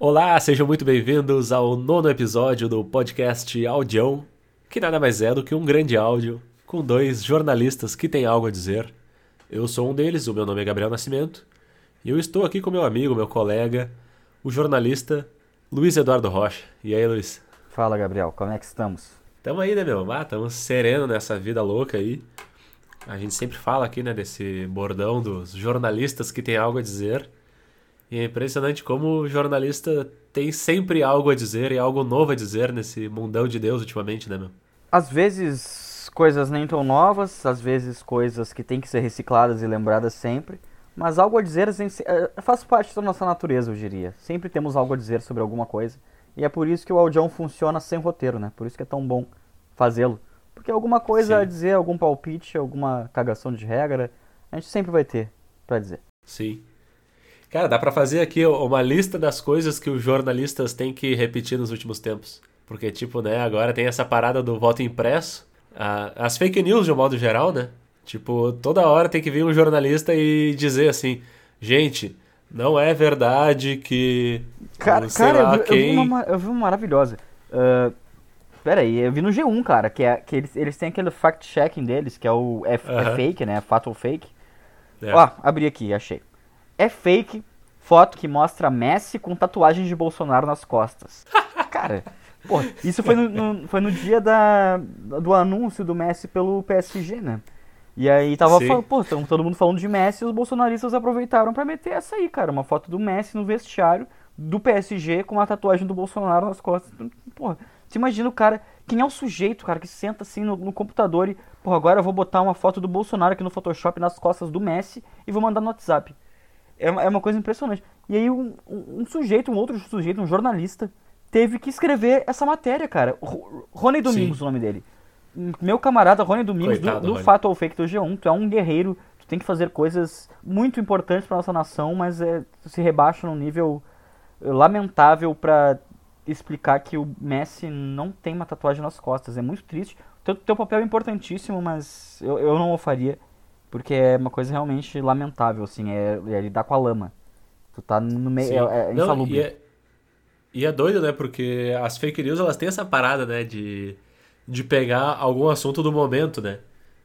Olá, sejam muito bem-vindos ao nono episódio do podcast Audião, que nada mais é do que um grande áudio com dois jornalistas que têm algo a dizer. Eu sou um deles, o meu nome é Gabriel Nascimento, e eu estou aqui com meu amigo, meu colega, o jornalista Luiz Eduardo Rocha. E aí, Luiz? Fala, Gabriel, como é que estamos? Tamo aí, né, meu? Ah, tamo sereno nessa vida louca aí. A gente sempre fala aqui, né, desse bordão dos jornalistas que têm algo a dizer. E é impressionante como o jornalista tem sempre algo a dizer e algo novo a dizer nesse mundão de Deus ultimamente, né, meu? Às vezes coisas nem tão novas, às vezes coisas que têm que ser recicladas e lembradas sempre. Mas algo a dizer assim, é, faz parte da nossa natureza, eu diria. Sempre temos algo a dizer sobre alguma coisa. E é por isso que o audião funciona sem roteiro, né? Por isso que é tão bom fazê-lo. Porque alguma coisa Sim. a dizer, algum palpite, alguma cagação de regra, a gente sempre vai ter para dizer. Sim. Cara, dá para fazer aqui uma lista das coisas que os jornalistas têm que repetir nos últimos tempos. Porque, tipo, né, agora tem essa parada do voto impresso. as fake news, de um modo geral, né? Tipo, toda hora tem que vir um jornalista e dizer assim: gente, não é verdade que. Cara, cara eu, vi, quem... eu, vi uma, eu vi uma maravilhosa. Uh, pera aí, eu vi no G1, cara, que, é, que eles, eles têm aquele fact-checking deles, que é o é, uh -huh. é fake, né? Fato ou fake. É. Ó, abri aqui, achei. É fake foto que mostra Messi com tatuagens de Bolsonaro nas costas. Cara, pô, isso foi no, no, foi no dia da, do anúncio do Messi pelo PSG, né? E aí tava falando, pô, todo mundo falando de Messi e os bolsonaristas aproveitaram para meter essa aí, cara. Uma foto do Messi no vestiário do PSG com uma tatuagem do Bolsonaro nas costas. Porra, você imagina o cara. Quem é o sujeito, cara, que senta assim no, no computador e, porra, agora eu vou botar uma foto do Bolsonaro aqui no Photoshop nas costas do Messi e vou mandar no WhatsApp. É uma, é uma coisa impressionante. E aí um, um, sujeito, um outro sujeito, um jornalista, teve que escrever essa matéria, cara. Rony Domingos, Sim. o nome dele. Meu camarada Rony Domingos, Coitado, do, do Fato ou Fake do G1, tu é um guerreiro, tu tem que fazer coisas muito importantes para nossa nação, mas é, tu se rebaixa num nível lamentável para explicar que o Messi não tem uma tatuagem nas costas. É muito triste. Teu, teu papel é importantíssimo, mas eu, eu não o faria. Porque é uma coisa realmente lamentável, assim, é, é lidar com a lama. Tu tá no meio, é, é insalubre. e, é, e é doido, né, porque as fake news, elas têm essa parada, né, de, de pegar algum assunto do momento, né.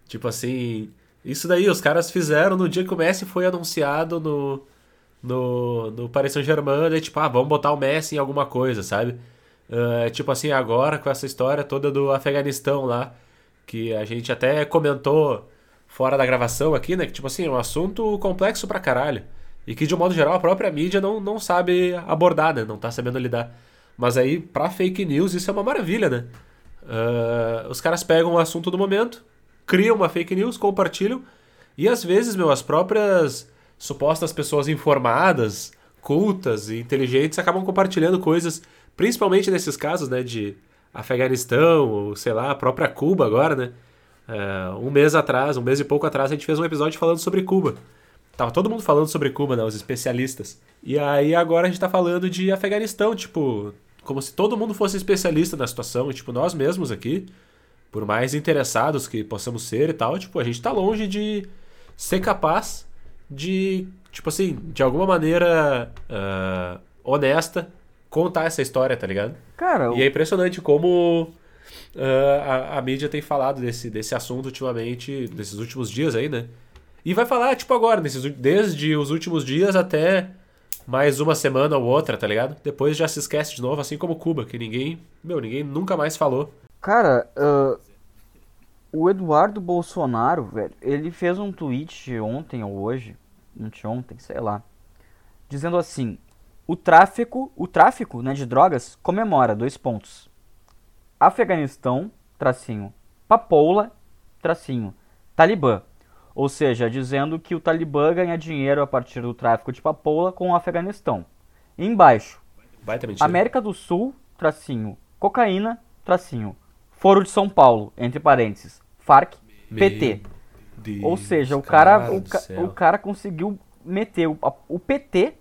Tipo assim, isso daí os caras fizeram no dia que o Messi foi anunciado no, no, no Paris Saint-Germain, daí tipo, ah, vamos botar o Messi em alguma coisa, sabe? Uh, tipo assim, agora com essa história toda do Afeganistão lá, que a gente até comentou fora da gravação aqui, né? Que, tipo assim, é um assunto complexo pra caralho. E que, de um modo geral, a própria mídia não, não sabe abordar, né? Não tá sabendo lidar. Mas aí, pra fake news, isso é uma maravilha, né? Uh, os caras pegam o assunto do momento, criam uma fake news, compartilham. E às vezes, meu, as próprias supostas pessoas informadas, cultas e inteligentes acabam compartilhando coisas, principalmente nesses casos, né? De Afeganistão, ou sei lá, a própria Cuba agora, né? É, um mês atrás, um mês e pouco atrás, a gente fez um episódio falando sobre Cuba. Tava todo mundo falando sobre Cuba, né? Os especialistas. E aí agora a gente tá falando de Afeganistão, tipo, como se todo mundo fosse especialista na situação, e tipo, nós mesmos aqui, por mais interessados que possamos ser e tal, tipo, a gente tá longe de ser capaz de, tipo assim, de alguma maneira uh, honesta, contar essa história, tá ligado? Cara, e é impressionante como uh, a, a, mídia tem falado desse, desse assunto ultimamente, nesses últimos dias aí, né? E vai falar, tipo, agora, nesses, desde os últimos dias até mais uma semana ou outra, tá ligado? Depois já se esquece de novo, assim como Cuba, que ninguém, meu, ninguém nunca mais falou. Cara, uh, o Eduardo Bolsonaro, velho, ele fez um tweet ontem ou hoje, ontem, sei lá, dizendo assim: o tráfico, o tráfico, né, de drogas comemora dois pontos. Afeganistão, tracinho, Papoula, tracinho, Talibã. Ou seja, dizendo que o Talibã ganha dinheiro a partir do tráfico de papoula com o Afeganistão. E embaixo, América do Sul, tracinho, cocaína, tracinho, Foro de São Paulo, entre parênteses, FARC, PT. Deus, Ou seja, o cara, o, o, cara conseguiu meter o, o PT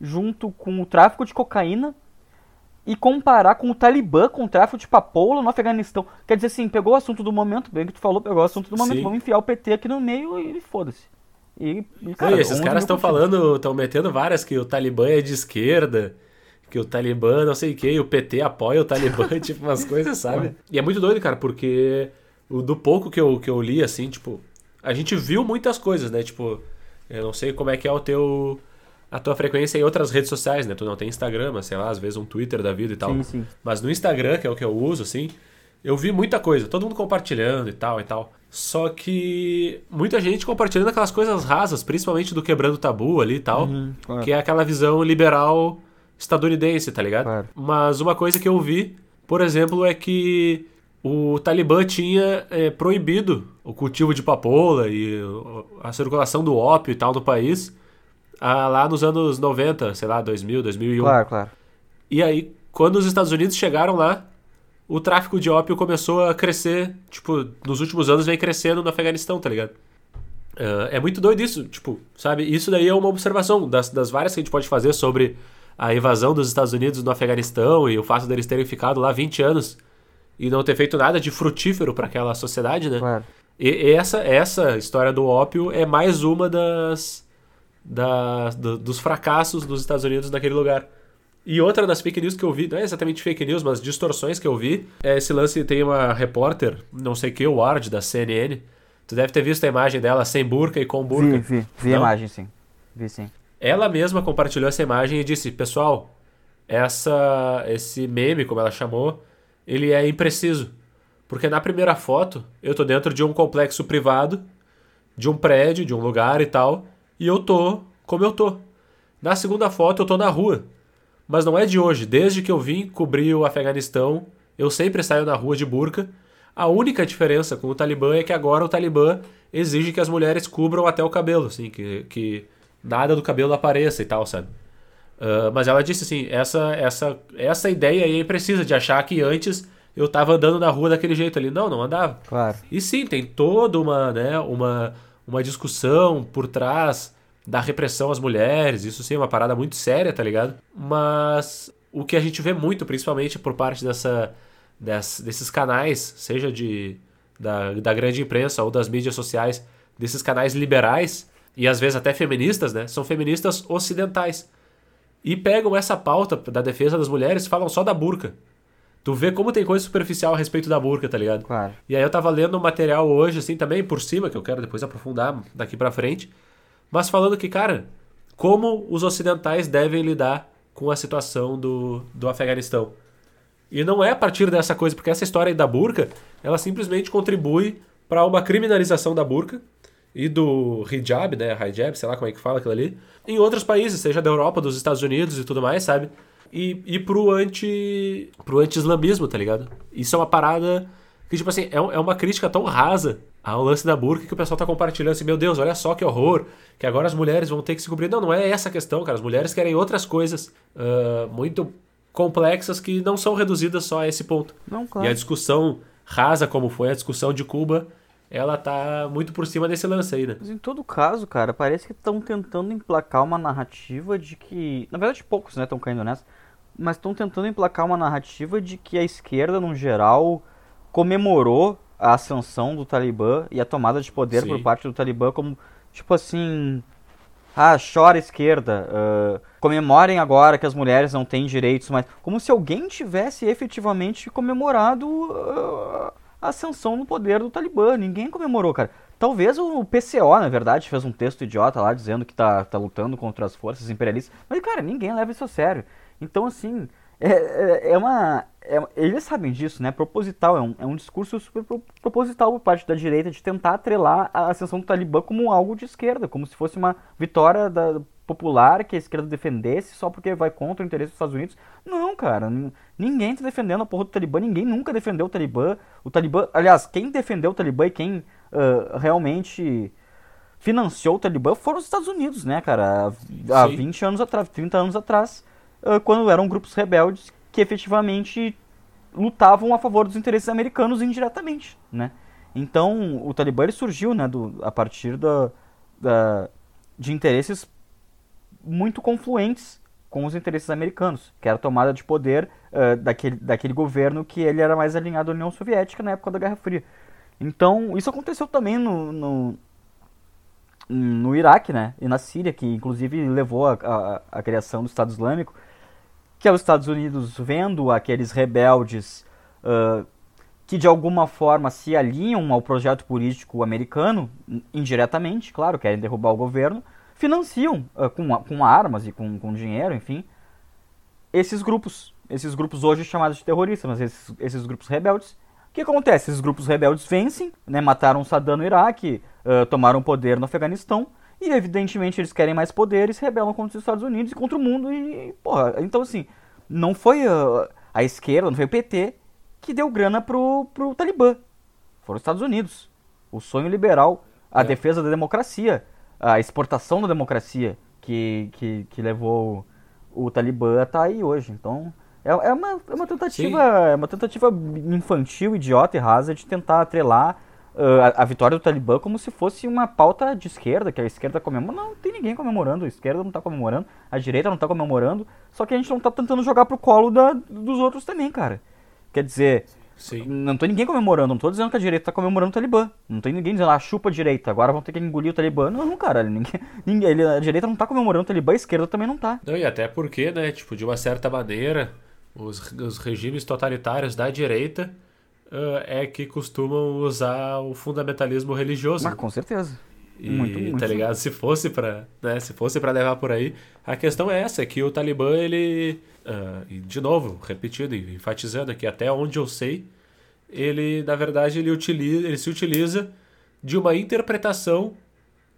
junto com o tráfico de cocaína e comparar com o Talibã, com o tráfico de papoula no Afeganistão. Quer dizer assim, pegou o assunto do momento, bem que tu falou, pegou o assunto do momento, Sim. vamos enfiar o PT aqui no meio e foda-se. E, e, cara, e esses caras estão falando, estão metendo várias que o Talibã é de esquerda, que o Talibã não sei o que, o PT apoia o Talibã, tipo, umas coisas, sabe? E é muito doido, cara, porque do pouco que eu, que eu li, assim, tipo, a gente viu muitas coisas, né? Tipo, eu não sei como é que é o teu a tua frequência em outras redes sociais, né? Tu não tem Instagram, mas sei lá, às vezes um Twitter da vida e tal. Sim, sim. Mas no Instagram, que é o que eu uso, assim, eu vi muita coisa, todo mundo compartilhando e tal e tal. Só que muita gente compartilhando aquelas coisas rasas, principalmente do quebrando tabu ali e tal, uhum, claro. que é aquela visão liberal estadunidense, tá ligado? Claro. Mas uma coisa que eu vi, por exemplo, é que o Talibã tinha é, proibido o cultivo de papoula e a circulação do ópio e tal no país ah, lá nos anos 90, sei lá, 2000, 2001. Claro, claro. E aí, quando os Estados Unidos chegaram lá, o tráfico de ópio começou a crescer, tipo, nos últimos anos vem crescendo no Afeganistão, tá ligado? Uh, é muito doido isso, tipo, sabe? Isso daí é uma observação das, das várias que a gente pode fazer sobre a invasão dos Estados Unidos no Afeganistão e o fato deles terem ficado lá 20 anos e não ter feito nada de frutífero para aquela sociedade, né? Claro. E, e essa, essa história do ópio é mais uma das, da, do, dos fracassos dos Estados Unidos naquele lugar. E outra das fake news que eu vi, não é exatamente fake news, mas distorções que eu vi, é esse lance, tem uma repórter, não sei que, Ward, da CNN, tu deve ter visto a imagem dela sem burca e com burca. Vi, vi, vi a imagem, sim. Vi sim. Ela mesma compartilhou essa imagem e disse, pessoal, essa, esse meme, como ela chamou, ele é impreciso. Porque na primeira foto, eu tô dentro de um complexo privado, de um prédio, de um lugar e tal, e eu tô como eu tô. Na segunda foto eu tô na rua. Mas não é de hoje. Desde que eu vim cobrir o Afeganistão, eu sempre saio na rua de burca. A única diferença com o Talibã é que agora o Talibã exige que as mulheres cubram até o cabelo, assim, que, que nada do cabelo apareça e tal, sabe? Uh, mas ela disse assim, essa, essa, essa ideia aí é precisa de achar que antes eu tava andando na rua daquele jeito ali. Não, não andava. Claro. E sim, tem toda uma, né, uma, uma discussão por trás da repressão às mulheres, isso sim é uma parada muito séria, tá ligado? Mas o que a gente vê muito, principalmente por parte dessa, dessa desses canais, seja de da, da grande imprensa ou das mídias sociais, desses canais liberais e às vezes até feministas, né? São feministas ocidentais. E pegam essa pauta da defesa das mulheres falam só da burca. Tu vê como tem coisa superficial a respeito da burca, tá ligado? Claro. E aí eu tava lendo um material hoje, assim, também por cima, que eu quero depois aprofundar daqui pra frente. Mas falando que, cara, como os ocidentais devem lidar com a situação do, do Afeganistão. E não é a partir dessa coisa, porque essa história aí da burca, ela simplesmente contribui para uma criminalização da burca e do hijab, né, hijab, sei lá como é que fala aquilo ali, em outros países, seja da Europa, dos Estados Unidos e tudo mais, sabe? E, e pro anti pro anti-islamismo, tá ligado? Isso é uma parada que, tipo assim, é, é uma crítica tão rasa ao lance da burca que o pessoal tá compartilhando assim, meu Deus, olha só que horror, que agora as mulheres vão ter que se cobrir. Não, não é essa a questão, cara. As mulheres querem outras coisas uh, muito complexas que não são reduzidas só a esse ponto. Não, claro. E a discussão rasa, como foi a discussão de Cuba, ela tá muito por cima desse lance aí, né? Mas em todo caso, cara, parece que estão tentando emplacar uma narrativa de que. Na verdade, poucos, né, estão caindo nessa mas estão tentando emplacar uma narrativa de que a esquerda, no geral, comemorou a ascensão do Talibã e a tomada de poder Sim. por parte do Talibã como, tipo assim, ah, chora esquerda, uh, comemorem agora que as mulheres não têm direitos, mas como se alguém tivesse efetivamente comemorado uh, a ascensão no poder do Talibã. Ninguém comemorou, cara. Talvez o PCO, na verdade, fez um texto idiota lá dizendo que tá, tá lutando contra as forças imperialistas, mas, cara, ninguém leva isso a sério. Então, assim, é, é, é uma. É, eles sabem disso, né? Proposital, é um, é um discurso super proposital por parte da direita de tentar atrelar a ascensão do Talibã como algo de esquerda, como se fosse uma vitória da, popular que a esquerda defendesse só porque vai contra o interesse dos Estados Unidos. Não, cara, ninguém está defendendo a porra do Talibã, ninguém nunca defendeu o Talibã. O Talibã, aliás, quem defendeu o Talibã e quem uh, realmente financiou o Talibã foram os Estados Unidos, né, cara? Há Sim. 20 anos atrás, 30 anos atrás. Ah, quando eram grupos rebeldes que efetivamente lutavam a favor dos interesses americanos indiretamente, né? Então, o Talibã ele surgiu né, do, a partir da, da, de interesses muito confluentes com os interesses americanos, que era a tomada de poder uh, daquele, daquele governo que ele era mais alinhado à União Soviética na época da Guerra Fria. Então, isso aconteceu também no, no, no Iraque né, e na Síria, que inclusive levou a criação do Estado Islâmico, que é os Estados Unidos vendo aqueles rebeldes uh, que de alguma forma se alinham ao projeto político americano, indiretamente, claro, querem derrubar o governo, financiam uh, com, com armas e com, com dinheiro, enfim, esses grupos. Esses grupos hoje chamados de terroristas, mas esses, esses grupos rebeldes. O que acontece? Esses grupos rebeldes vencem, né, mataram Saddam no Iraque, uh, tomaram poder no Afeganistão, e evidentemente eles querem mais poder se rebelam contra os Estados Unidos e contra o mundo. E, porra, então assim, não foi a, a esquerda, não foi o PT que deu grana pro, pro Talibã. Foram os Estados Unidos. O sonho liberal, a é. defesa da democracia, a exportação da democracia que, que, que levou o Talibã a estar tá aí hoje. Então, é, é, uma, é uma tentativa é uma tentativa infantil, idiota e rasa de tentar atrelar a, a, vitória do Talibã como se fosse uma pauta de esquerda, que a esquerda comemora. Não, não tem ninguém comemorando, a esquerda não está comemorando, a direita não está comemorando, só que a gente não está tentando jogar pro colo da, dos outros também, cara. Quer dizer, Sim. não tem ninguém comemorando, não tô dizendo que a direita tá comemorando o Talibã. Não tem ninguém dizendo, ah, chupa a direita, agora vão ter que engolir o Talibã. Não, cara, ninguém, ninguém, a direita não tá comemorando o Talibã, a esquerda também não tá. Não, e até porque, né, tipo, de uma certa maneira, os, os regimes totalitários da direita uh, é que costumam usar o fundamentalismo religioso. Mas com certeza. E, muito, muito. tá ligado? Se fosse para, né, se fosse para levar por aí, a questão é essa, é que o Talibã ele uh, de novo, repetindo e enfatizando aqui até onde eu sei, ele na verdade ele utiliza, ele se utiliza de uma interpretação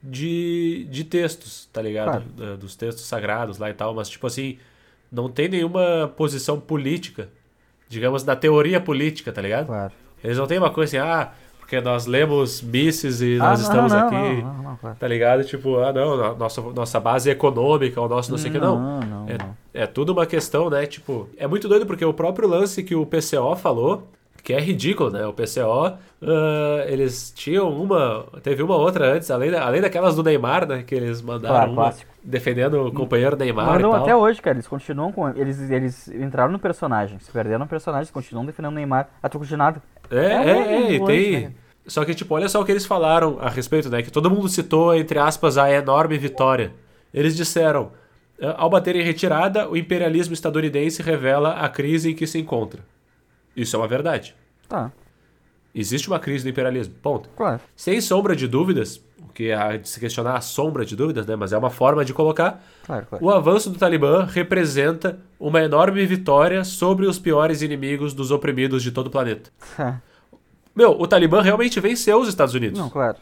de, de textos, tá ligado? Claro. Dos textos sagrados lá e tal, mas tipo assim, não tem nenhuma posição política, digamos, da teoria política, tá ligado? Claro. Eles não têm uma coisa assim, ah, porque nós lemos Mises e ah, nós não, estamos não, aqui, não, claro. tá ligado? Tipo, ah, não, nossa, nossa base econômica, o nosso não sei o que, não. é, é tudo uma questão, né? Tipo, é muito doido porque o próprio lance que o PCO falou, que é ridículo, né? O PCO, uh, eles tinham uma. Teve uma outra antes, além, da, além daquelas do Neymar, né? Que eles mandaram claro, defendendo o companheiro Neymar. Mandam até hoje, cara. Eles continuam com. Eles, eles entraram no personagem, se perderam no personagem, continuam defendendo o Neymar a troco de nada. É, é, é, é tem. Né? Só que, tipo, olha só o que eles falaram a respeito, né? Que todo mundo citou, entre aspas, a enorme vitória. Eles disseram: ao bater em retirada, o imperialismo estadunidense revela a crise em que se encontra. Isso é uma verdade. Tá. Existe uma crise do imperialismo. Ponto. Claro. Sem sombra de dúvidas, que é de se questionar a sombra de dúvidas, né? Mas é uma forma de colocar. Claro, claro. O avanço do Talibã representa uma enorme vitória sobre os piores inimigos dos oprimidos de todo o planeta. Meu, o Talibã realmente venceu os Estados Unidos. Não, claro.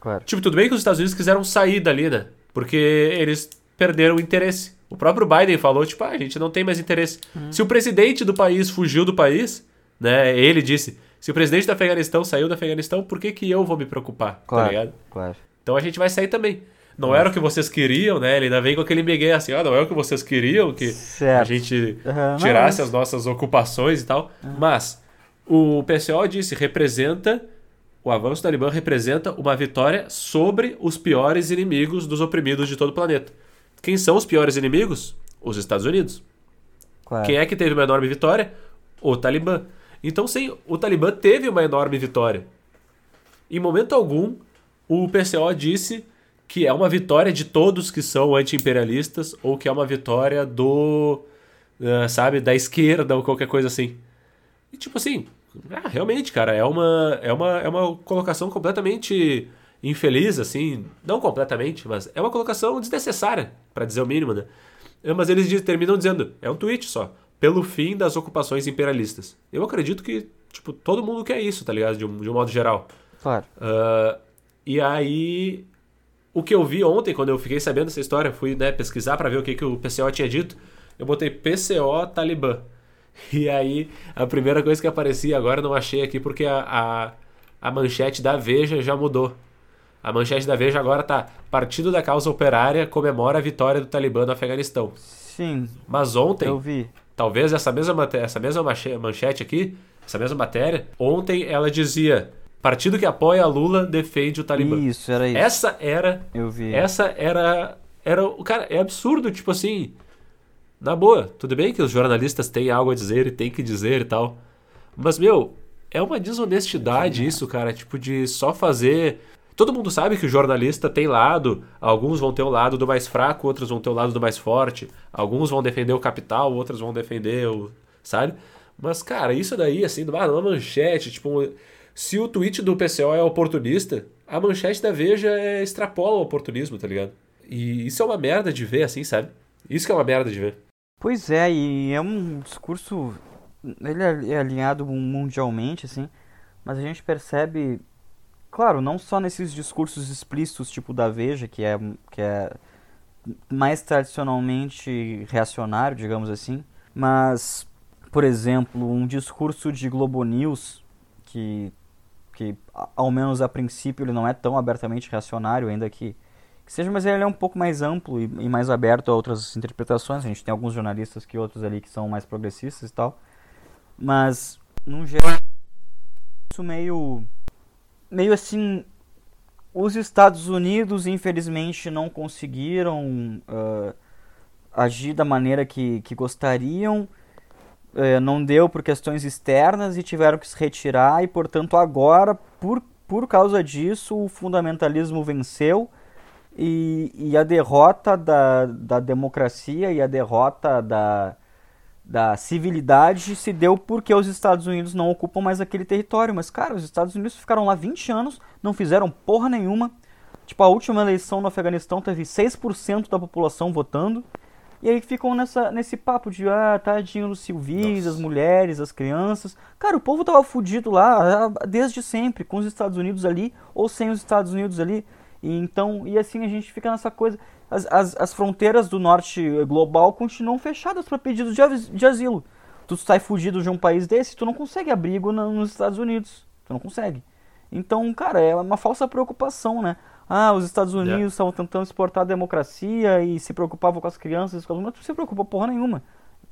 claro. Tipo, tudo bem que os Estados Unidos quiseram sair dali, né? Porque eles perderam o interesse. O próprio Biden falou, tipo, ah, a gente não tem mais interesse. Hum. Se o presidente do país fugiu do país, né? Ele disse, se o presidente do Afeganistão saiu do Afeganistão, por que, que eu vou me preocupar? Tá claro, tá ligado? Claro. Então a gente vai sair também. Não era o que vocês queriam, né? Ele ainda vem com aquele migué assim, ah, não é o que vocês queriam que certo. a gente uhum, tirasse as nossas ocupações e tal. Uhum. Mas o PCO disse, representa, o avanço do Talibã representa uma vitória sobre os piores inimigos dos oprimidos de todo o planeta. Quem são os piores inimigos? Os Estados Unidos. Claro. Quem é que teve uma enorme vitória? O Talibã. Então, sim, o Talibã teve uma enorme vitória. Em momento algum, o PCO disse que é uma vitória de todos que são anti-imperialistas ou que é uma vitória do, uh, sabe, da esquerda ou qualquer coisa assim. E tipo assim, ah, realmente, cara, é uma, é, uma, é uma colocação completamente infeliz, assim. Não completamente, mas é uma colocação desnecessária, para dizer o mínimo, né? Mas eles terminam dizendo, é um tweet só, pelo fim das ocupações imperialistas. Eu acredito que, tipo, todo mundo quer isso, tá ligado? De um, de um modo geral. Claro. Uh, e aí, o que eu vi ontem, quando eu fiquei sabendo dessa história, fui né, pesquisar para ver o que, que o PCO tinha dito. Eu botei PCO Talibã. E aí, a primeira coisa que aparecia, agora não achei aqui porque a, a, a manchete da Veja já mudou. A manchete da Veja agora tá: Partido da Causa Operária comemora a vitória do Talibã no Afeganistão. Sim. Mas ontem, eu vi. Talvez essa mesma, essa mesma manchete aqui, essa mesma matéria, ontem ela dizia: Partido que apoia Lula defende o Talibã. Isso, era isso. Essa era. Eu vi. Essa era. Era. Cara, é absurdo, tipo assim. Na boa, tudo bem que os jornalistas têm algo a dizer e têm que dizer e tal. Mas, meu, é uma desonestidade isso, cara. Tipo, de só fazer. Todo mundo sabe que o jornalista tem lado, alguns vão ter o lado do mais fraco, outros vão ter o lado do mais forte, alguns vão defender o capital, outros vão defender o. Sabe? Mas, cara, isso daí, assim, numa manchete, tipo, se o tweet do PCO é oportunista, a manchete da Veja é, extrapola o oportunismo, tá ligado? E isso é uma merda de ver, assim, sabe? Isso que é uma merda de ver. Pois é, e é um discurso. Ele é, é alinhado mundialmente, assim, mas a gente percebe Claro, não só nesses discursos explícitos, tipo da Veja, que é, que é mais tradicionalmente reacionário, digamos assim, mas, por exemplo, um discurso de Globo News, que, que ao menos a princípio ele não é tão abertamente reacionário, ainda que, que seja, mas ele é um pouco mais amplo e, e mais aberto a outras interpretações. A gente tem alguns jornalistas que outros ali que são mais progressistas e tal, mas, num geral, isso meio meio assim, os Estados Unidos infelizmente não conseguiram uh, agir da maneira que, que gostariam, uh, não deu por questões externas e tiveram que se retirar, e portanto agora, por, por causa disso, o fundamentalismo venceu. E, e a derrota da, da democracia e a derrota da, da civilidade se deu porque os Estados Unidos não ocupam mais aquele território. Mas, cara, os Estados Unidos ficaram lá 20 anos, não fizeram porra nenhuma. Tipo, a última eleição no Afeganistão teve 6% da população votando. E aí ficam nessa, nesse papo de, ah, tadinho dos civis, as mulheres, as crianças. Cara, o povo tava fudido lá ah, desde sempre, com os Estados Unidos ali ou sem os Estados Unidos ali. E então, e assim a gente fica nessa coisa as, as, as fronteiras do norte global continuam fechadas para pedidos de, de asilo. Tu sai fugido de um país desse, tu não consegue abrigo nos Estados Unidos. Tu não consegue. Então, cara, é uma falsa preocupação, né? Ah, os Estados Unidos estavam yeah. tentando exportar a democracia e se preocupavam com as crianças, com as mulheres. Tu se preocupa porra nenhuma.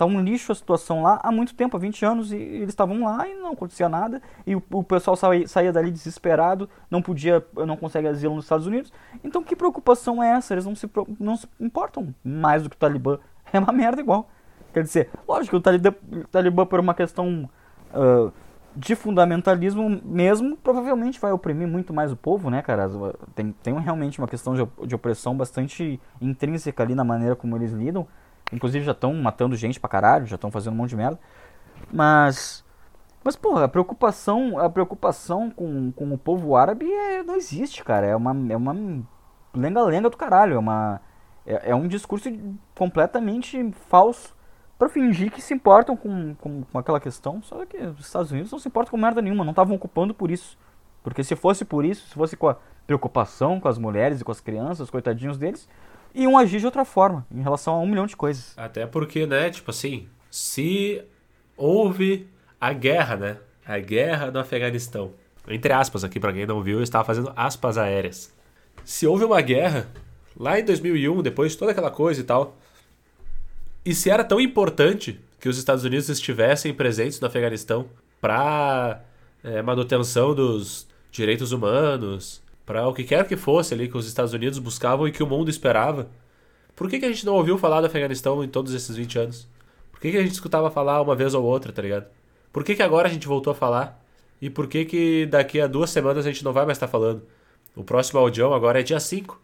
Tá um lixo a situação lá há muito tempo, há 20 anos, e eles estavam lá e não acontecia nada. E o, o pessoal saía, saía dali desesperado, não podia, não consegue asilo nos Estados Unidos. Então que preocupação é essa? Eles não se, não se importam mais do que o Talibã. É uma merda igual. Quer dizer, lógico o Talibã, o Talibã por uma questão uh, de fundamentalismo mesmo, provavelmente vai oprimir muito mais o povo, né, cara? Tem, tem realmente uma questão de, de opressão bastante intrínseca ali na maneira como eles lidam. Inclusive já estão matando gente pra caralho, já estão fazendo um monte de merda. Mas. Mas, porra, a preocupação, a preocupação com, com o povo árabe é, não existe, cara. É uma. É uma lenga-lenga do caralho. É, uma, é, é um discurso completamente falso para fingir que se importam com, com, com, aquela questão. Só que os Estados Unidos não se importam com merda nenhuma, não estavam ocupando por isso. Porque se fosse por isso, se fosse com a preocupação com as mulheres e com as crianças, coitadinhos deles, iam agir de outra forma em relação a um milhão de coisas. Até porque, né, tipo assim, se houve a guerra, né? A guerra do Afeganistão. Entre aspas aqui, para quem não viu, eu estava fazendo aspas aéreas. Se houve uma guerra lá em 2001, depois de toda aquela coisa e tal, e se era tão importante que os Estados Unidos estivessem presentes no Afeganistão para é, manutenção dos direitos humanos, para o que quer que fosse ali que os Estados Unidos buscavam e que o mundo esperava. Por que, que a gente não ouviu falar do Afeganistão em todos esses 20 anos? Por que, que a gente escutava falar uma vez ou outra, tá ligado? Por que, que agora a gente voltou a falar? E por que, que daqui a duas semanas a gente não vai mais estar tá falando? O próximo audião agora é dia 5.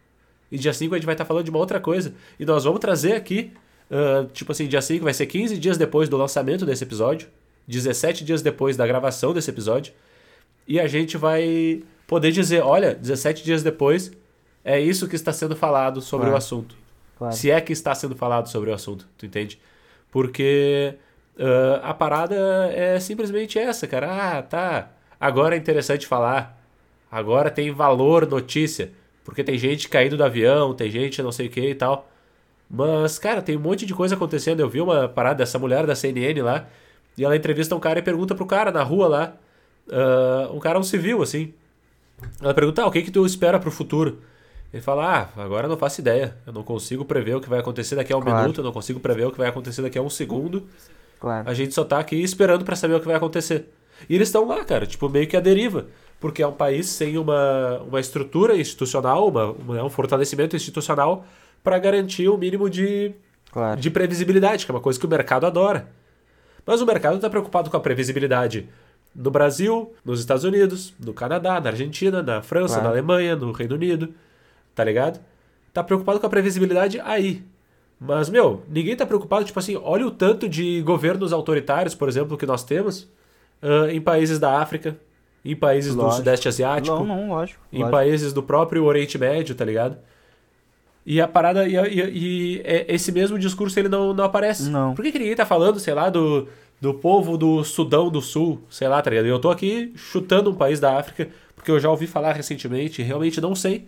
E dia 5 a gente vai estar tá falando de uma outra coisa. E nós vamos trazer aqui, uh, tipo assim, dia 5 vai ser 15 dias depois do lançamento desse episódio, 17 dias depois da gravação desse episódio. E a gente vai poder dizer, olha, 17 dias depois, é isso que está sendo falado sobre claro. o assunto. Claro. Se é que está sendo falado sobre o assunto, tu entende? Porque uh, a parada é simplesmente essa, cara. Ah, tá. Agora é interessante falar. Agora tem valor notícia. Porque tem gente caindo do avião, tem gente não sei o que e tal. Mas, cara, tem um monte de coisa acontecendo. Eu vi uma parada dessa mulher da CNN lá. E ela entrevista um cara e pergunta pro cara na rua lá. Uh, um cara, um civil, assim. Ela pergunta, ah, o que que tu espera pro futuro? Ele fala, ah, agora eu não faço ideia. Eu não consigo prever o que vai acontecer daqui a um claro. minuto, eu não consigo prever o que vai acontecer daqui a um segundo. Claro. A gente só tá aqui esperando para saber o que vai acontecer. E eles estão lá, cara, tipo, meio que a deriva. Porque é um país sem uma, uma estrutura institucional, uma, uma um fortalecimento institucional para garantir o um mínimo de, claro. de previsibilidade, que é uma coisa que o mercado adora. Mas o mercado está preocupado com a previsibilidade no Brasil, nos Estados Unidos, no Canadá, na Argentina, na França, claro. na Alemanha, no Reino Unido, tá ligado? Tá preocupado com a previsibilidade aí. Mas, meu, ninguém tá preocupado, tipo assim, olha o tanto de governos autoritários, por exemplo, que nós temos uh, em países da África, em países lógico. do Sudeste Asiático. Não, não, lógico. Em lógico. países do próprio Oriente Médio, tá ligado? E a parada. E, e, e, esse mesmo discurso ele não, não aparece. Não. Por que, que ninguém tá falando, sei lá, do, do povo do Sudão do Sul, sei lá, tá ligado? Eu tô aqui chutando um país da África, porque eu já ouvi falar recentemente e realmente não sei.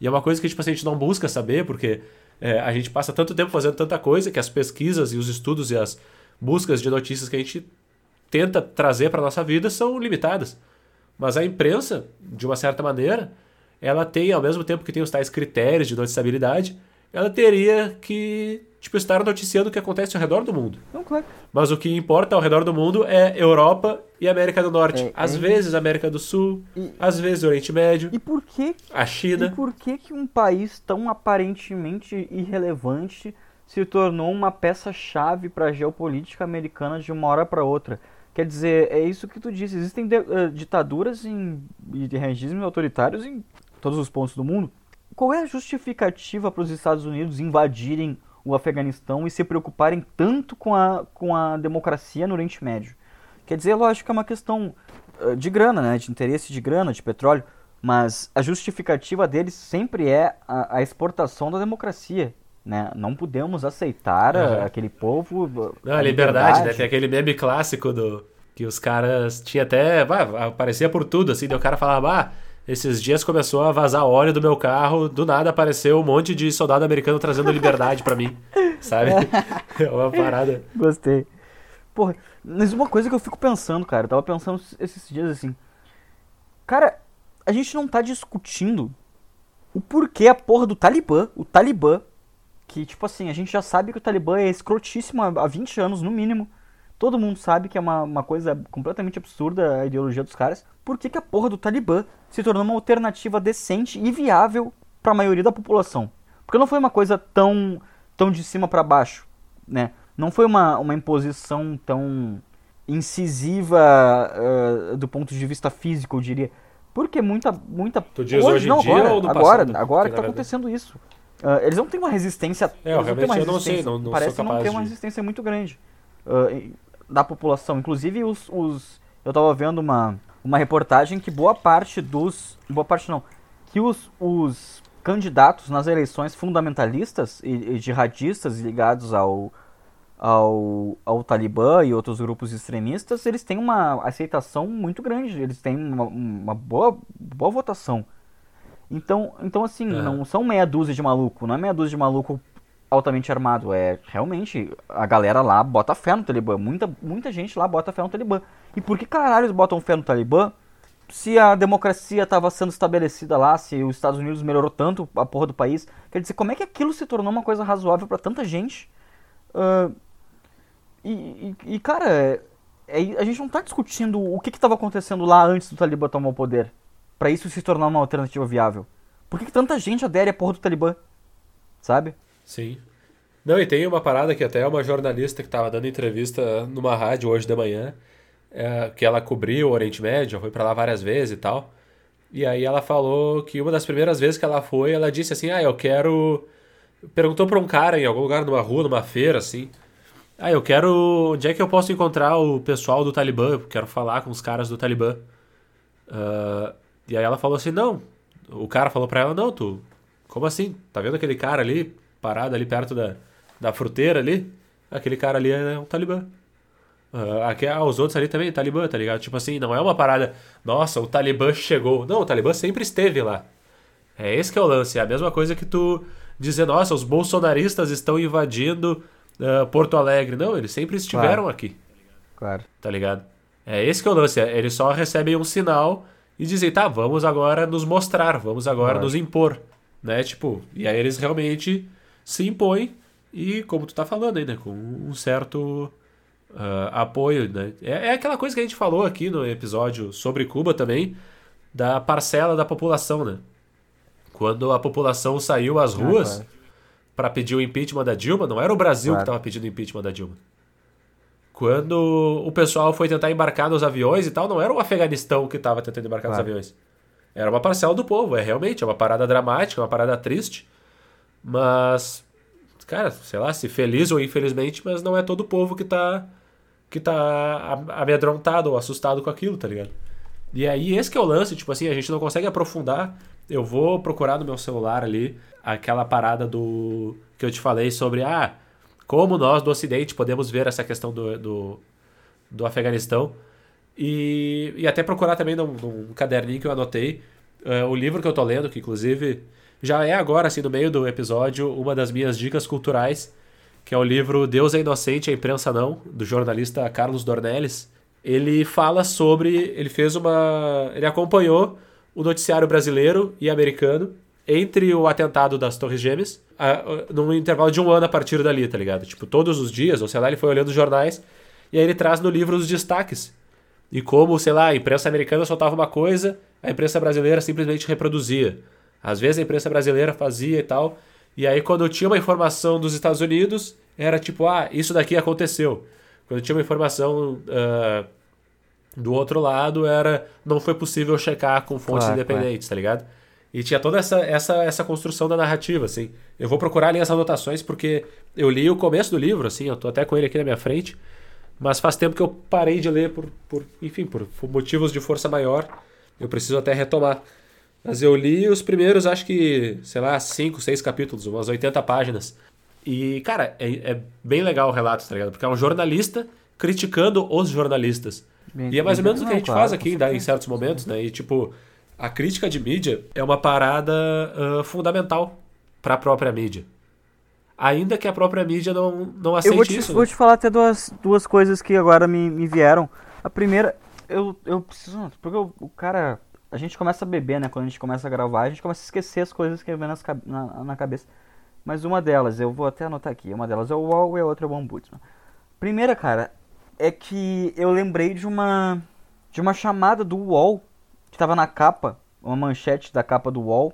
E é uma coisa que tipo, assim, a gente não busca saber, porque é, a gente passa tanto tempo fazendo tanta coisa que as pesquisas e os estudos e as buscas de notícias que a gente tenta trazer para nossa vida são limitadas. Mas a imprensa, de uma certa maneira, ela tem, ao mesmo tempo que tem os tais critérios de noticiabilidade, ela teria que tipo, estar noticiando o que acontece ao redor do mundo. Não, claro. Mas o que importa ao redor do mundo é Europa e América do Norte. É, às é... vezes América do Sul, e... às vezes Oriente Médio. E por que a China? E por que que um país tão aparentemente irrelevante se tornou uma peça-chave para a geopolítica americana de uma hora para outra? Quer dizer, é isso que tu disse. Existem de, uh, ditaduras em, e regimes autoritários em todos os pontos do mundo. Qual é a justificativa para os Estados Unidos invadirem o Afeganistão e se preocuparem tanto com a, com a democracia no Oriente Médio. Quer dizer, lógico que é uma questão uh, de grana, né? de interesse de grana, de petróleo, mas a justificativa deles sempre é a, a exportação da democracia. Né? Não podemos aceitar uhum. aquele povo. Não, a liberdade, liberdade, né? Tem aquele meme clássico do que os caras tinha até. aparecia por tudo, assim, daí o cara falava, ah, esses dias começou a vazar óleo do meu carro, do nada apareceu um monte de soldado americano trazendo liberdade para mim, sabe? É uma parada. Gostei. Porra, mas uma coisa que eu fico pensando, cara, eu tava pensando esses dias assim. Cara, a gente não tá discutindo o porquê a porra do Talibã, o Talibã, que tipo assim, a gente já sabe que o Talibã é escrotíssimo há 20 anos no mínimo. Todo mundo sabe que é uma, uma coisa completamente absurda a ideologia dos caras. Por que, que a porra do Talibã se tornou uma alternativa decente e viável para a maioria da população? Porque não foi uma coisa tão, tão de cima para baixo, né? Não foi uma, uma imposição tão incisiva uh, do ponto de vista físico, eu diria. Porque muita. muita tu diz hoje, hoje não, dia agora, ou do agora, passado? Agora que está acontecendo isso. Uh, eles não têm uma resistência. É, eu realmente eu não sei, não, não Parece não ter uma resistência muito grande. Uh, da população. Inclusive, os, os eu estava vendo uma, uma reportagem que boa parte dos. Boa parte não. Que os, os candidatos nas eleições fundamentalistas e, e jihadistas ligados ao, ao, ao Talibã e outros grupos extremistas, eles têm uma aceitação muito grande, eles têm uma, uma boa, boa votação. Então, então assim, é. não são meia dúzia de maluco, não é meia dúzia de maluco altamente armado. É realmente a galera lá bota fé no Talibã. Muita, muita gente lá bota fé no Talibã. E por que caralho eles botam fé no Talibã? Se a democracia estava sendo estabelecida lá, se os Estados Unidos melhorou tanto a porra do país, quer dizer, como é que aquilo se tornou uma coisa razoável para tanta gente? Uh, e, e, e, cara, é, é, a gente não tá discutindo o que estava acontecendo lá antes do Talibã tomar o poder, para isso se tornar uma alternativa viável. Por que, que tanta gente adere à porra do Talibã? Sabe? Sim. Não, e tem uma parada que até uma jornalista que estava dando entrevista numa rádio hoje de manhã, é, que ela cobriu o Oriente Médio, foi para lá várias vezes e tal. E aí ela falou que uma das primeiras vezes que ela foi, ela disse assim: "Ah, eu quero perguntou para um cara em algum lugar numa rua, numa feira assim: "Ah, eu quero, onde é que eu posso encontrar o pessoal do Talibã? Eu quero falar com os caras do Talibã". Uh, e aí ela falou assim: "Não". O cara falou para ela: "Não, tu, como assim? Tá vendo aquele cara ali parado ali perto da, da fruteira ali, aquele cara ali é um talibã. Uh, aqui, ah, os outros ali também, talibã, tá ligado? Tipo assim, não é uma parada, nossa, o talibã chegou. Não, o talibã sempre esteve lá. É esse que é o lance. É a mesma coisa que tu dizer, nossa, os bolsonaristas estão invadindo uh, Porto Alegre. Não, eles sempre estiveram claro. aqui. Claro. Tá ligado? É esse que é o lance. É, eles só recebem um sinal e dizem, tá, vamos agora nos mostrar, vamos agora claro. nos impor. Né? Tipo, e aí eles realmente se impõe e, como tu tá falando aí, né, com um certo uh, apoio, né? É, é, aquela coisa que a gente falou aqui no episódio sobre Cuba também, da parcela da população, né? Quando a população saiu às ah, ruas ah, claro. para pedir o impeachment da Dilma, não era o Brasil claro. que estava pedindo o impeachment da Dilma. quando o pessoal foi tentar embarcar nos aviões e tal, não era o Afeganistão que estava tentando embarcar claro. nos aviões. Era uma parcela do povo, é realmente, é uma parada dramática, uma parada triste. Mas, cara, sei lá, se feliz ou infelizmente, mas não é todo o povo que tá, que tá amedrontado ou assustado com aquilo, tá ligado? E aí, esse que é o lance, tipo assim, a gente não consegue aprofundar. Eu vou procurar no meu celular ali aquela parada do. que eu te falei sobre, ah, como nós do Ocidente podemos ver essa questão do, do, do Afeganistão. E, e até procurar também num, num caderninho que eu anotei uh, o livro que eu tô lendo, que inclusive já é agora, assim, no meio do episódio, uma das minhas dicas culturais, que é o livro Deus é Inocente, a Imprensa Não, do jornalista Carlos Dornelles. Ele fala sobre. Ele fez uma. Ele acompanhou o noticiário brasileiro e americano entre o atentado das Torres Gêmeas, a, num intervalo de um ano a partir dali, tá ligado? Tipo, todos os dias, ou sei lá, ele foi olhando os jornais, e aí ele traz no livro os destaques. E como, sei lá, a imprensa americana soltava uma coisa, a imprensa brasileira simplesmente reproduzia. Às vezes a imprensa brasileira fazia e tal, e aí quando tinha uma informação dos Estados Unidos, era tipo, ah, isso daqui aconteceu. Quando tinha uma informação uh, do outro lado, era não foi possível checar com fontes claro, independentes, claro. tá ligado? E tinha toda essa, essa, essa construção da narrativa, assim. Eu vou procurar ali as anotações porque eu li o começo do livro, assim, eu tô até com ele aqui na minha frente, mas faz tempo que eu parei de ler por, por enfim, por, por motivos de força maior. Eu preciso até retomar. Mas eu li os primeiros, acho que, sei lá, cinco, seis capítulos, umas 80 páginas. E, cara, é, é bem legal o relato, tá ligado? Porque é um jornalista criticando os jornalistas. Bem, e é mais ou menos o que a gente claro, faz aqui em certos momentos, né? E, tipo, a crítica de mídia é uma parada uh, fundamental para a própria mídia. Ainda que a própria mídia não, não aceite eu vou te, isso. Vou né? te falar até duas, duas coisas que agora me, me vieram. A primeira, eu, eu preciso. Porque o cara. A gente começa a beber, né? Quando a gente começa a gravar, a gente começa a esquecer as coisas que vem nas, na, na cabeça. Mas uma delas, eu vou até anotar aqui. Uma delas é o UOL e a outra é o Ombudsman. Primeira, cara, é que eu lembrei de uma de uma chamada do UOL que estava na capa, uma manchete da capa do UOL,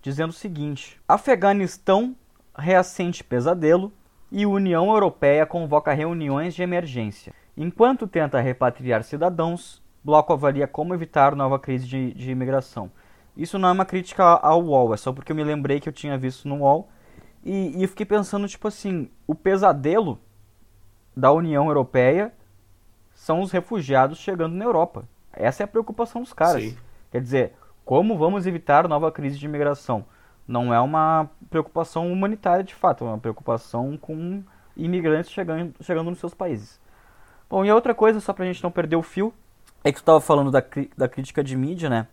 dizendo o seguinte: Afeganistão reacende pesadelo e União Europeia convoca reuniões de emergência. Enquanto tenta repatriar cidadãos, bloco avalia como evitar nova crise de, de imigração. Isso não é uma crítica ao UOL, é só porque eu me lembrei que eu tinha visto no UOL. E, e eu fiquei pensando, tipo assim, o pesadelo da União Europeia são os refugiados chegando na Europa. Essa é a preocupação dos caras. Sim. Quer dizer, como vamos evitar nova crise de imigração? Não é uma preocupação humanitária de fato, é uma preocupação com imigrantes chegando, chegando nos seus países. Bom, e a outra coisa, só pra gente não perder o fio, é que tu estava falando da, da crítica de mídia, né?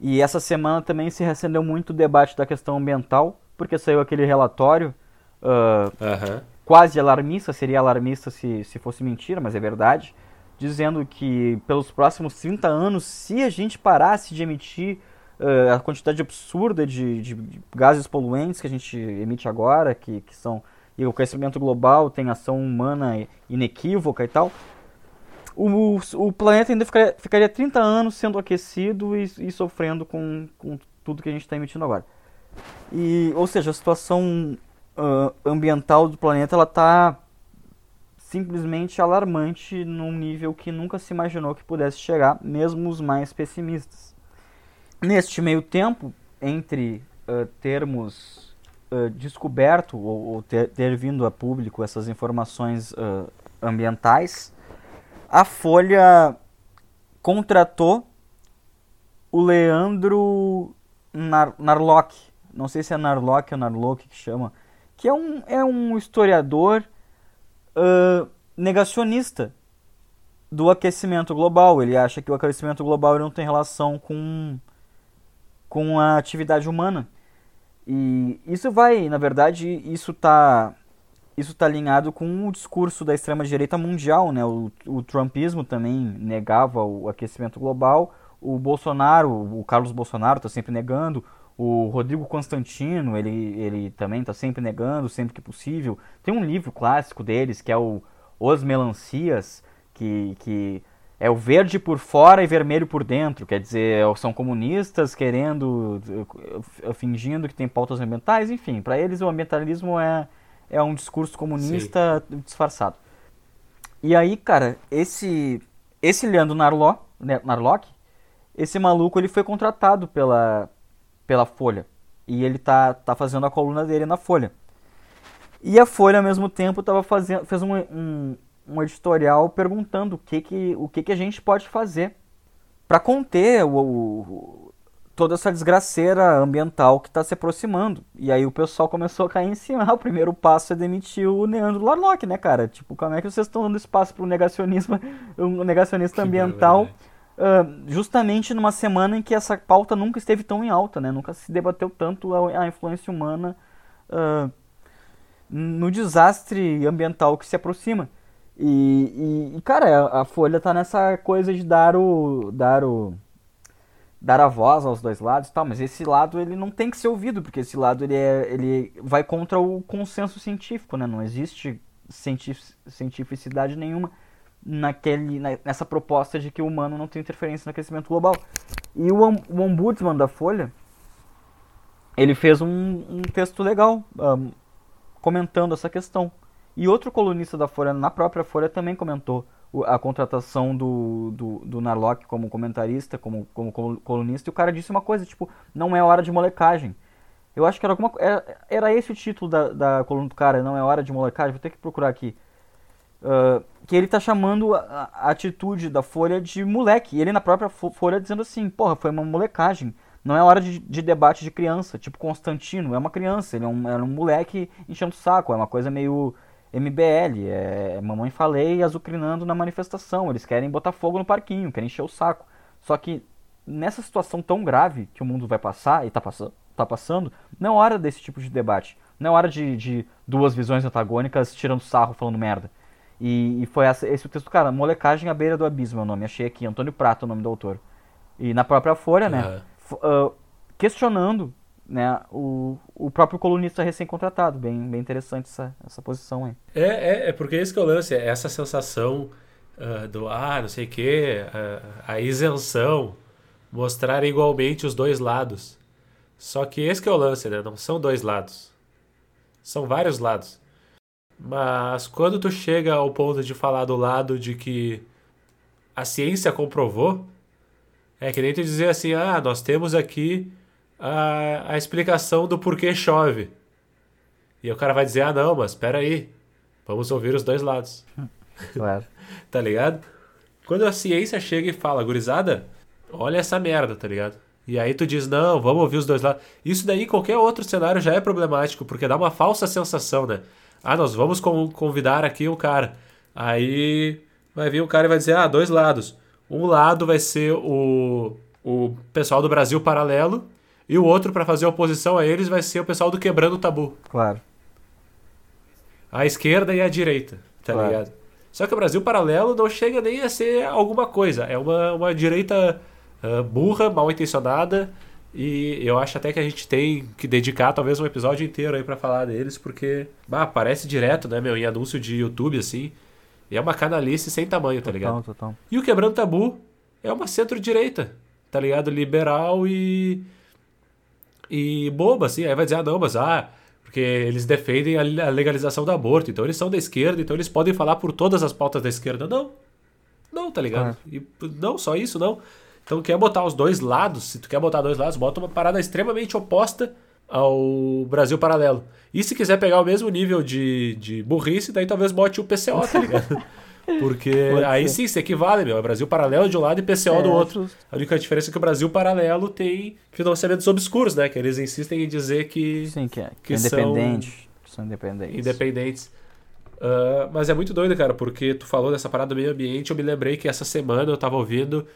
E essa semana também se recendeu muito o debate da questão ambiental, porque saiu aquele relatório uh, quase alarmista, seria alarmista se, se fosse mentira, mas é verdade, dizendo que pelos próximos 30 anos, se a gente parasse de emitir uh, a quantidade absurda de, de, gases poluentes que a gente emite agora, que, que são. E o crescimento global tem ação humana inequívoca e tal. O, o planeta ainda ficaria, ficaria 30 anos sendo aquecido e, e sofrendo com, com tudo que a gente está emitindo agora. E, ou seja, a situação uh, ambiental do planeta ela está simplesmente alarmante num nível que nunca se imaginou que pudesse chegar, mesmo os mais pessimistas. Neste meio tempo, entre uh, termos uh, descoberto ou, ou ter, ter, vindo a público essas informações ambientais, a Folha contratou o Leandro Nar Narlock, não sei se é Narlock ou Narlock que chama, que é um, é um historiador uh, negacionista do aquecimento global. Ele acha que o aquecimento global não tem relação com, com a atividade humana. E isso vai, na verdade, isso está isso tá alinhado com o discurso da extrema-direita mundial. Né? O, o trumpismo também negava o aquecimento global. O Bolsonaro, o Carlos Bolsonaro está sempre negando. O Rodrigo Constantino, ele, ele também está sempre negando, sempre que possível. Tem um livro clássico deles, que é o Os Melancias, que, que é o verde por fora e vermelho por dentro. Quer dizer, são comunistas querendo, fingindo que tem pautas ambientais. Enfim, para eles o ambientalismo é, é um discurso comunista Sim. disfarçado. E aí, cara, esse esse Leandro Narlo, né, Narlock, esse maluco ele foi contratado pela pela Folha e ele tá tá fazendo a coluna dele na Folha. E a Folha ao mesmo tempo tava fazendo fez um, um, um editorial perguntando o que que o que que a gente pode fazer para conter o, o, toda essa desgraceira ambiental que está se aproximando. E aí o pessoal começou a cair em cima. Ah, o primeiro passo é demitir o Leandro Larlock, né, cara? Tipo, como é que vocês estão dando espaço para o negacionismo, um negacionista que ambiental, uh, justamente numa semana em que essa pauta nunca esteve tão em alta, né? Nunca se debateu tanto a, a influência humana uh, no desastre ambiental que se aproxima. E, e, e, cara, a Folha tá nessa coisa de dar o. dar o dar a voz aos dois lados tal, mas esse lado ele não tem que ser ouvido, porque esse lado ele, é, ele vai contra o consenso científico, né? Não existe cientificidade nenhuma naquele, nessa proposta de que o humano não tem interferência no aquecimento global. E o, o ombudsman da Folha, ele fez um, um texto legal um, comentando essa questão. E outro colunista da Folha, na própria Folha, também comentou a contratação do, do, do Narlock como comentarista, como, como colunista, e o cara disse uma coisa, tipo, não é hora de molecagem. Eu acho que era alguma era, era esse o título da, da coluna do cara, não é hora de molecagem, vou ter que procurar aqui. Uh, que ele tá chamando a, a, atitude da Folha de moleque. E ele na própria Folha dizendo assim, porra, foi uma molecagem. Não é hora de, de debate de criança, tipo Constantino, é uma criança, ele é um, é um moleque enchendo o saco, é uma coisa meio MBL, é Mamãe Falei azucrinando na manifestação. Eles querem botar fogo no parquinho, querem encher o saco. Só que nessa situação tão grave que o mundo vai passar e está passando, tá passando, não é hora desse tipo de debate. Não é hora de, de duas visões antagônicas tirando sarro, falando merda. E, e foi essa, esse o texto, cara, Molecagem à beira do abismo é o nome. Achei aqui, Antônio Prato é o nome do autor. E na própria Folha, né? Uh, questionando né, o, o próprio colunista recém-contratado. Bem, bem interessante essa, essa posição aí. É, é, é porque esse que é o lance, é essa sensação uh, do, ah, não sei o quê, uh, a isenção, mostrar igualmente os dois lados. Só que esse que é o lance, né? Não são dois lados. São vários lados. Mas quando tu chega ao ponto de falar do lado de que a ciência comprovou, é que nem tu dizer assim, ah, nós temos aqui a, a explicação do porquê chove. E o cara vai dizer, ah não, mas espera aí, vamos ouvir os dois lados. Claro. tá ligado? Quando a ciência chega e fala, gurizada, olha essa merda, tá ligado? E aí tu diz, não, vamos ouvir os dois lados. Isso daí, qualquer outro cenário já é problemático, porque dá uma falsa sensação, né? Ah, nós vamos convidar aqui um cara. Aí vai vir um cara e vai dizer, ah, dois lados. Um lado vai ser o, o pessoal do Brasil Paralelo e o outro, para fazer oposição a eles, vai ser o pessoal do Quebrando o Tabu. Claro. A esquerda e a direita, tá claro. ligado? Só que o Brasil Paralelo não chega nem a ser alguma coisa. É uma, uma direita uh, burra, mal intencionada. E eu acho até que a gente tem que dedicar talvez um episódio inteiro aí para falar deles, porque bah, aparece direto, né, meu, em anúncio de YouTube, assim. E é uma canalice sem tamanho, tá total, ligado? Total. E o Quebrando Tabu é uma centro-direita, tá ligado? Liberal e e boba, assim. Aí vai dizer, ah, não, mas ah, porque eles defendem a legalização do aborto, então eles são da esquerda, então eles podem falar por todas as pautas da esquerda. Não. Não, tá ligado? Ah. E, não, só isso, não. Então quer botar os dois lados, se tu quer botar dois lados, bota uma parada extremamente oposta ao Brasil Paralelo. E se quiser pegar o mesmo nível de, de burrice, daí talvez bote o PCO, tá ligado? Porque aí sim, se equivale, meu. É Brasil Paralelo de um lado e PCO é, do outro. A única diferença é que o Brasil Paralelo tem financiamentos obscuros, né? Que eles insistem em dizer que. Sim, que, é, que, que é independente. São, são independentes. Independentes. Uh, mas é muito doido, cara, porque tu falou dessa parada do meio ambiente. Eu me lembrei que essa semana eu tava ouvindo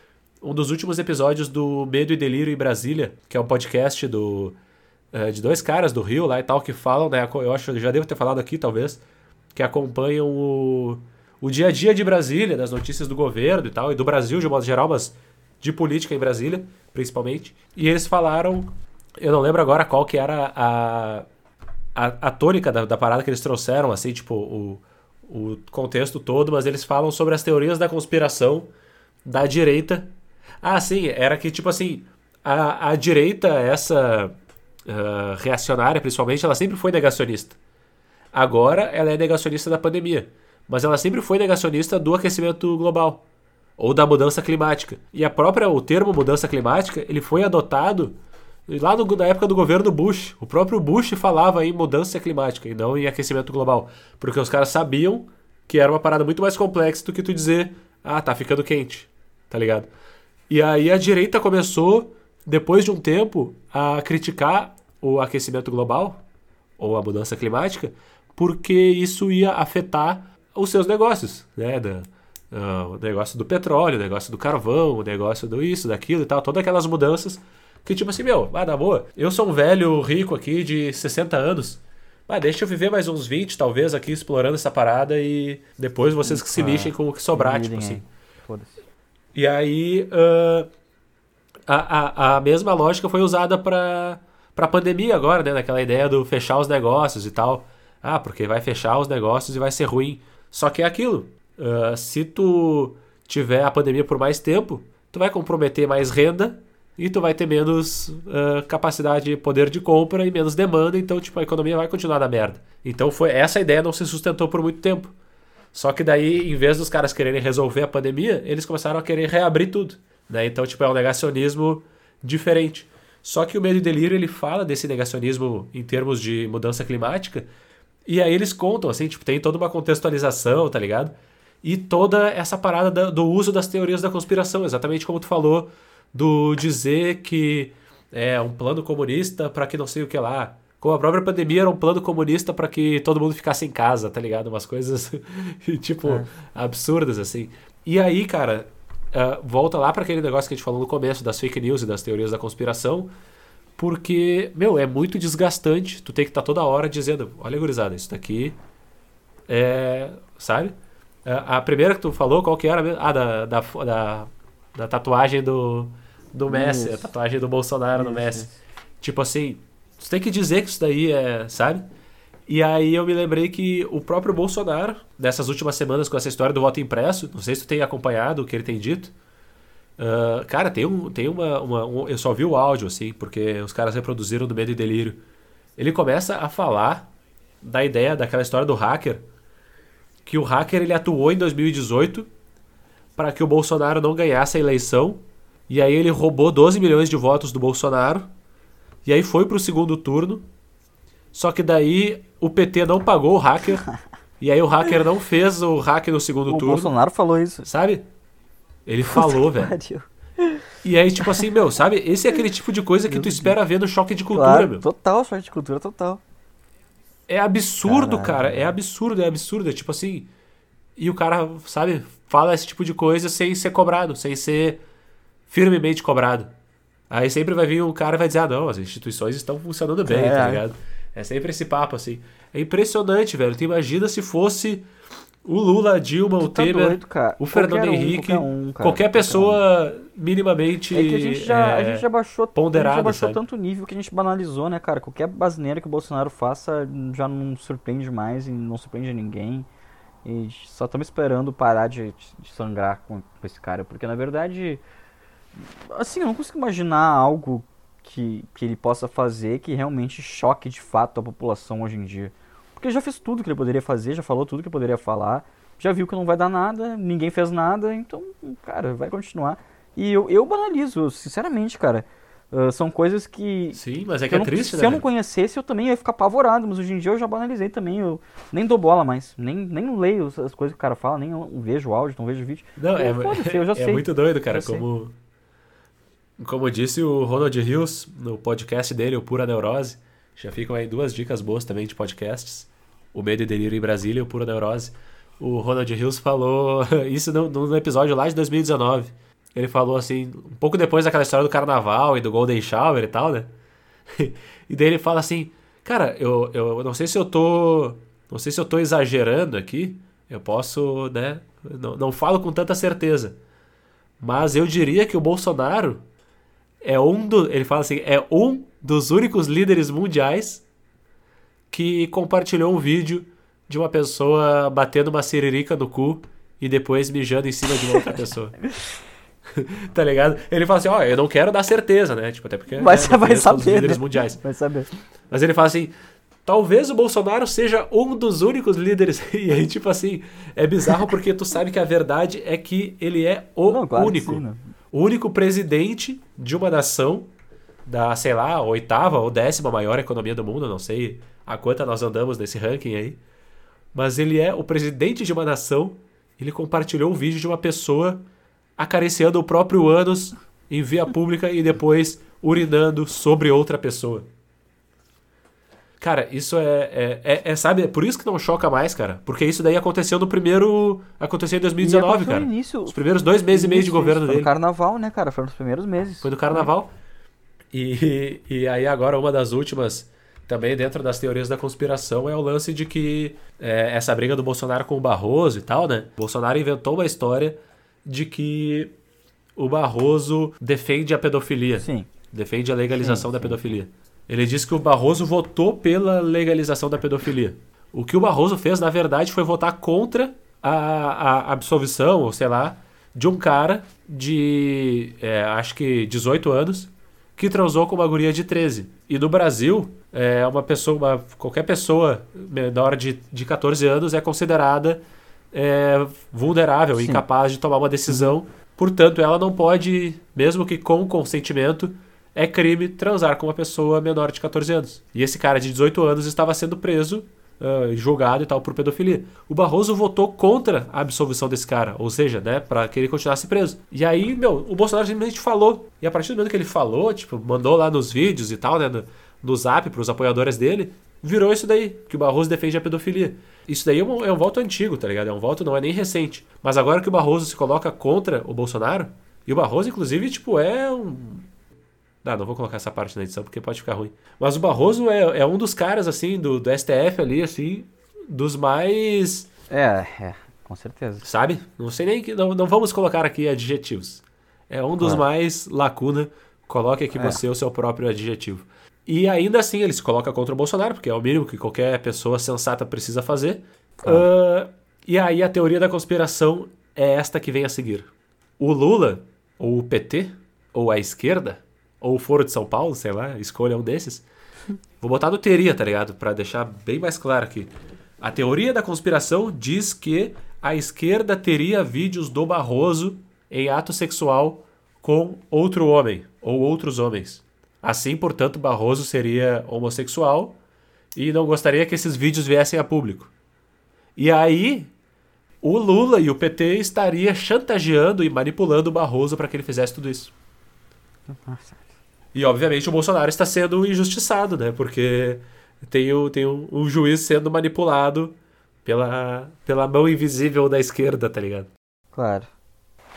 um dos últimos episódios do Medo e Delírio em Brasília, que é um podcast do, uh, de dois caras do Rio lá e tal, que falam, né? Eu acho que já devo ter falado aqui, talvez, que acompanham o o dia a dia de Brasília, das notícias do governo e tal, e do Brasil de modo geral, mas de política em Brasília, principalmente. E eles falaram, eu não lembro agora qual que era a, a, a tônica da, da, parada que eles trouxeram, assim, tipo, o, o contexto todo, mas eles falam sobre as teorias da conspiração da direita. Ah, sim, era que, tipo assim, a, a direita, essa uh, reacionária principalmente, ela sempre foi negacionista. Agora ela é negacionista da pandemia. Mas ela sempre foi negacionista do aquecimento global ou da mudança climática. E a própria o termo mudança climática, ele foi adotado lá no, na época do governo Bush. O próprio Bush falava em mudança climática e não em aquecimento global, porque os caras sabiam que era uma parada muito mais complexa do que tu dizer, ah, tá ficando quente, tá ligado? E aí a direita começou, depois de um tempo, a criticar o aquecimento global ou a mudança climática, porque isso ia afetar os seus negócios, né? Da, uh, o negócio do petróleo, o negócio do carvão, o negócio do isso, daquilo e tal, todas aquelas mudanças que tipo assim, meu, vai dar boa. Eu sou um velho rico aqui de 60 anos. Mas deixa eu viver mais uns 20, talvez, aqui explorando essa parada e depois vocês que se lixem com o que sobrar, tipo assim. E aí, uh, a, a, a mesma lógica foi usada para para pandemia agora, né? Naquela ideia do fechar os negócios e tal. Ah, porque vai fechar os negócios e vai ser ruim. Só que é aquilo. Uh, se tu tiver a pandemia por mais tempo, tu vai comprometer mais renda e tu vai ter menos uh, capacidade de poder de compra e menos demanda, então tipo a economia vai continuar na merda. Então foi essa ideia não se sustentou por muito tempo. Só que daí, em vez dos caras quererem resolver a pandemia, eles começaram a querer reabrir tudo, né? Então tipo é um negacionismo diferente. Só que o medo e delírio ele fala desse negacionismo em termos de mudança climática, e aí eles contam assim, tipo, tem toda uma contextualização, tá ligado? E toda essa parada do uso das teorias da conspiração, exatamente como tu falou do dizer que é um plano comunista para que não sei o que lá. Como a própria pandemia era um plano comunista para que todo mundo ficasse em casa, tá ligado? Umas coisas, tipo, é. absurdas, assim. E aí, cara, uh, volta lá para aquele negócio que a gente falou no começo das fake news e das teorias da conspiração, porque, meu, é muito desgastante tu ter que estar tá toda hora dizendo: olha, gurizada, isso daqui é. Sabe? A primeira que tu falou, qual que era? Ah, da, da, da, da tatuagem do, do Messi, isso. a tatuagem do Bolsonaro isso. no Messi. Tipo assim, você tem que dizer que isso daí é, sabe? E aí eu me lembrei que o próprio Bolsonaro, nessas últimas semanas com essa história do voto impresso, não sei se tu tem acompanhado o que ele tem dito. Uh, cara, tem, um, tem uma, uma um, Eu só vi o áudio, assim, porque os caras reproduziram do Medo e Delírio. Ele começa a falar da ideia daquela história do hacker, que o hacker ele atuou em 2018 para que o Bolsonaro não ganhasse a eleição e aí ele roubou 12 milhões de votos do Bolsonaro. E aí foi pro segundo turno. Só que daí o PT não pagou o hacker. e aí o hacker não fez o hack no segundo o turno. O Bolsonaro falou isso. Sabe? Ele falou, velho. E aí, tipo assim, meu, sabe? Esse é aquele tipo de coisa que tu espera ver no choque de cultura, claro, meu. Total, choque de cultura, total. É absurdo, Caralho. cara. É absurdo, é absurdo. É tipo assim. E o cara, sabe, fala esse tipo de coisa sem ser cobrado, sem ser firmemente cobrado. Aí sempre vai vir um cara e vai dizer: ah, não, as instituições estão funcionando bem, tá é. tá ligado? É sempre esse papo, assim. É impressionante, velho. Tu imagina se fosse o Lula, a Dilma, tu o tá Temer, doido, o Fernando um, Henrique, qualquer, um, cara, qualquer pessoa um. minimamente é que a gente já, é, a gente já baixou, ponderada, a gente já baixou sabe? tanto nível que a gente banalizou, né, cara? Qualquer basneira que o Bolsonaro faça já não surpreende mais e não surpreende ninguém. E só estamos esperando parar de, de sangrar com, com esse cara, porque na verdade Assim, eu não consigo imaginar algo que, que ele possa fazer que realmente choque de fato a população hoje em dia. Porque já fez tudo que ele poderia fazer, já falou tudo que poderia falar, já viu que não vai dar nada, ninguém fez nada, então, cara, vai continuar. E eu, eu banalizo, sinceramente, cara. Uh, são coisas que. Sim, mas é que, que é não, triste, se né? Se eu não conhecesse, eu também ia ficar apavorado, mas hoje em dia eu já banalizei também. Eu nem dou bola mais. Nem, nem leio as coisas que o cara fala, nem vejo o áudio, não vejo vídeo. Não, é, eu já é sei. muito doido, cara, como. Sei como disse o Ronald Hills no podcast dele, o Pura Neurose, já ficam aí duas dicas boas também de podcasts. O Medo e Delírio em Brasília o Pura Neurose. O Ronald Hills falou isso no, no episódio lá de 2019. Ele falou assim, um pouco depois daquela história do carnaval e do Golden Shower e tal, né? e daí ele fala assim, cara, eu, eu não sei se eu tô. Não sei se eu tô exagerando aqui. Eu posso, né? Não, não falo com tanta certeza. Mas eu diria que o Bolsonaro é um do, ele fala assim, é um dos únicos líderes mundiais que compartilhou um vídeo de uma pessoa batendo uma siririca no cu e depois mijando em cima de uma outra pessoa. tá ligado? Ele fala assim, ó, oh, eu não quero dar certeza, né? Tipo, até porque vai, né, vai saber, líderes né? mundiais. Vai saber. Mas ele fala assim, Talvez o Bolsonaro seja um dos únicos líderes. E aí, tipo assim, é bizarro porque tu sabe que a verdade é que ele é o Não, claro único. Sim, né? O único presidente de uma nação da, sei lá, oitava ou décima maior economia do mundo, não sei a quanta nós andamos nesse ranking aí. Mas ele é o presidente de uma nação. Ele compartilhou um vídeo de uma pessoa acariciando o próprio ânus em via pública e depois urinando sobre outra pessoa. Cara, isso é, é, é, é, sabe, é por isso que não choca mais, cara. Porque isso daí aconteceu no primeiro. Aconteceu em 2019, cara. Início, Os primeiros dois meses e meio de governo dele. Foi no carnaval, né, cara? Foi nos primeiros meses. Foi no carnaval. E, e aí agora uma das últimas, também dentro das teorias da conspiração, é o lance de que é, essa briga do Bolsonaro com o Barroso e tal, né? Bolsonaro inventou uma história de que o Barroso defende a pedofilia. Sim. Defende a legalização sim, da sim. pedofilia. Ele disse que o Barroso votou pela legalização da pedofilia. O que o Barroso fez, na verdade, foi votar contra a, a absolvição, ou sei lá, de um cara de, é, acho que 18 anos, que transou com uma guria de 13. E no Brasil, é, uma pessoa, uma, qualquer pessoa menor de, de 14 anos é considerada é, vulnerável, Sim. incapaz de tomar uma decisão. Portanto, ela não pode, mesmo que com consentimento, é crime transar com uma pessoa menor de 14 anos. E esse cara de 18 anos estava sendo preso, uh, julgado e tal por pedofilia. O Barroso votou contra a absolvição desse cara, ou seja, né, para que ele continuasse preso. E aí, meu, o Bolsonaro simplesmente falou. E a partir do momento que ele falou, tipo, mandou lá nos vídeos e tal, né, no, no zap pros apoiadores dele, virou isso daí, que o Barroso defende a pedofilia. Isso daí é um, é um voto antigo, tá ligado? É um voto não é nem recente. Mas agora que o Barroso se coloca contra o Bolsonaro, e o Barroso, inclusive, tipo, é um, não, não vou colocar essa parte na edição porque pode ficar ruim. Mas o Barroso é, é um dos caras, assim, do, do STF ali, assim, dos mais. É, é, com certeza. Sabe? Não sei nem que. Não, não vamos colocar aqui adjetivos. É um dos mais lacuna. Coloque aqui é. você o seu próprio adjetivo. E ainda assim ele se coloca contra o Bolsonaro, porque é o mínimo que qualquer pessoa sensata precisa fazer. Uh, e aí a teoria da conspiração é esta que vem a seguir. O Lula, ou o PT, ou a esquerda, ou Foro de São Paulo, sei lá, escolha um desses. Vou botar no teoria, tá ligado? Para deixar bem mais claro aqui. A teoria da conspiração diz que a esquerda teria vídeos do Barroso em ato sexual com outro homem ou outros homens. Assim, portanto, Barroso seria homossexual e não gostaria que esses vídeos viessem a público. E aí, o Lula e o PT estaria chantageando e manipulando o Barroso para que ele fizesse tudo isso. Nossa. E, obviamente, o Bolsonaro está sendo injustiçado, né? Porque tem, o, tem um, um juiz sendo manipulado pela, pela mão invisível da esquerda, tá ligado? Claro.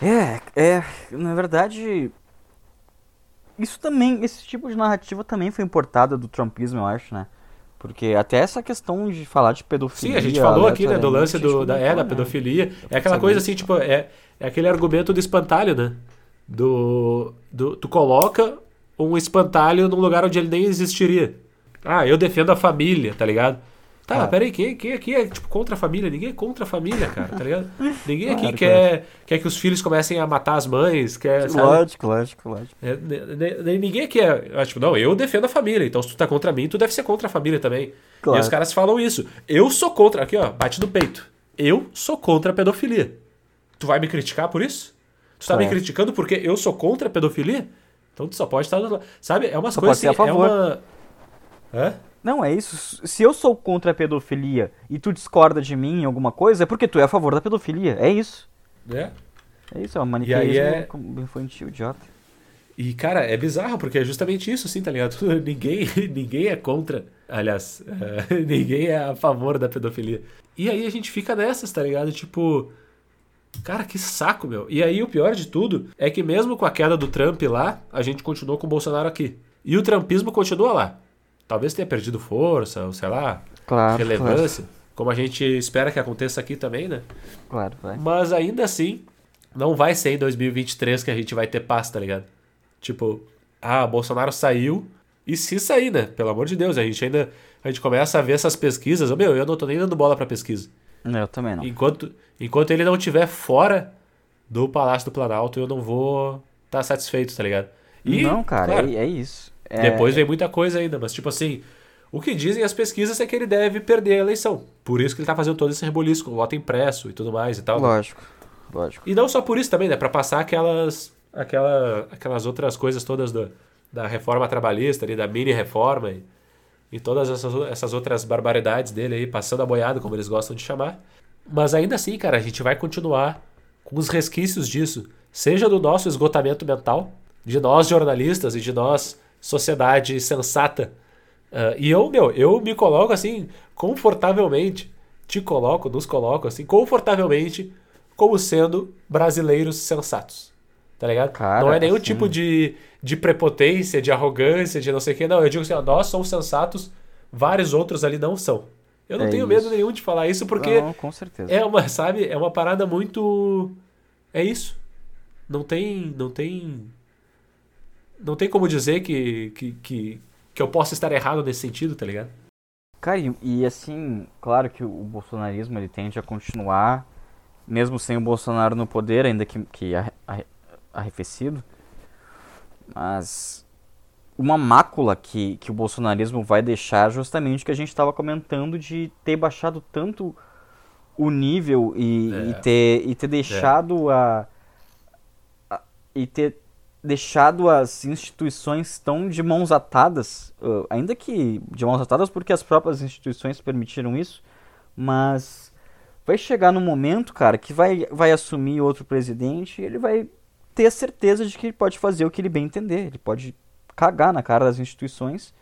É, é, na verdade, isso também, esse tipo de narrativa também foi importada do trumpismo, eu acho, né? Porque até essa questão de falar de pedofilia. Sim, a gente falou aqui, né, do lance do, da, é, da né? pedofilia. É aquela coisa assim, tipo, é, é aquele argumento do espantalho, né? Do, do. Tu coloca um espantalho num lugar onde ele nem existiria. Ah, eu defendo a família, tá ligado? Tá, ah. peraí, quem, quem aqui é tipo contra a família? Ninguém é contra a família, cara, tá ligado? Ninguém aqui claro, quer, claro. quer que os filhos comecem a matar as mães, quer, sabe? Lógico, lógico, lógico. É, ninguém aqui é, tipo, não, eu defendo a família, então se tu tá contra mim, tu deve ser contra a família também. Claro. E os caras falam isso. Eu sou contra, aqui ó, bate no peito. Eu sou contra a pedofilia. Tu vai me criticar por isso? Tu tá me criticando porque eu sou contra a pedofilia? Então tu só pode estar. Sabe? É umas coisas assim, é uma. Hã? Não, é isso. Se eu sou contra a pedofilia e tu discorda de mim em alguma coisa, é porque tu é a favor da pedofilia. É isso. É. É isso, é uma maniqueísmo é... infantil, idiota. E, cara, é bizarro, porque é justamente isso, assim, tá ligado? ninguém, ninguém é contra. Aliás, ninguém é a favor da pedofilia. E aí a gente fica nessas, tá ligado? Tipo. Cara, que saco, meu. E aí o pior de tudo é que mesmo com a queda do Trump lá, a gente continuou com o Bolsonaro aqui. E o trumpismo continua lá. Talvez tenha perdido força, ou sei lá, claro, relevância. Claro. Como a gente espera que aconteça aqui também, né? Claro, vai. Mas ainda assim, não vai ser em 2023 que a gente vai ter paz, tá ligado? Tipo, ah, Bolsonaro saiu. E se sair, né? Pelo amor de Deus, a gente ainda. A gente começa a ver essas pesquisas. Meu, eu não tô nem dando bola pra pesquisa. Eu também não. Enquanto, enquanto ele não estiver fora do Palácio do Planalto, eu não vou estar tá satisfeito, tá ligado? E, não, cara, claro, é, é, isso. É... Depois vem muita coisa ainda, mas tipo assim, O que dizem as pesquisas é que ele deve perder a eleição. Por isso que ele tá fazendo todo esse rebuliço com o voto impresso e tudo mais e tal. Lógico, lógico. E não só por isso também, né? Pra passar aquelas, aquela, aquelas outras coisas todas do, da reforma trabalhista, ali, da mini-reforma e, e todas essas, essas outras barbaridades dele aí, passando a boiada, como eles gostam de chamar. Mas ainda assim, cara, a gente vai continuar com os resquícios disso. Seja do nosso esgotamento mental, de nós jornalistas e de nós sociedade sensata Uh, e eu, meu, eu me coloco assim, confortavelmente, te coloco, nos coloco assim, confortavelmente, como sendo brasileiros sensatos. Tá ligado? Cara, não é nenhum assim... tipo de, de prepotência, de arrogância, de não sei o que. Não, eu digo assim, ó, nós somos sensatos, vários outros ali não são. Eu não é tenho isso. medo nenhum de falar isso porque. Não, com certeza. É uma, sabe, é uma parada muito. É isso. Não tem. Não tem. Não tem como dizer que, que, que, que eu possa estar errado nesse sentido, tá ligado? Cara, e, e, assim, claro que o bolsonarismo ele tende a continuar, mesmo sem o Bolsonaro no poder, ainda que, que arrefecido. Mas uma mácula que, que o bolsonarismo vai deixar justamente que a gente estava comentando de ter baixado tanto o nível e, é. e ter, e ter deixado é. a, a, e ter deixado as instituições tão de mãos atadas, uh, ainda que de mãos atadas porque as próprias instituições permitiram isso, mas vai chegar no momento, cara, que vai, vai assumir outro presidente e ele vai ter certeza de que ele pode fazer o que ele bem entender, ele pode cagar na cara das instituições,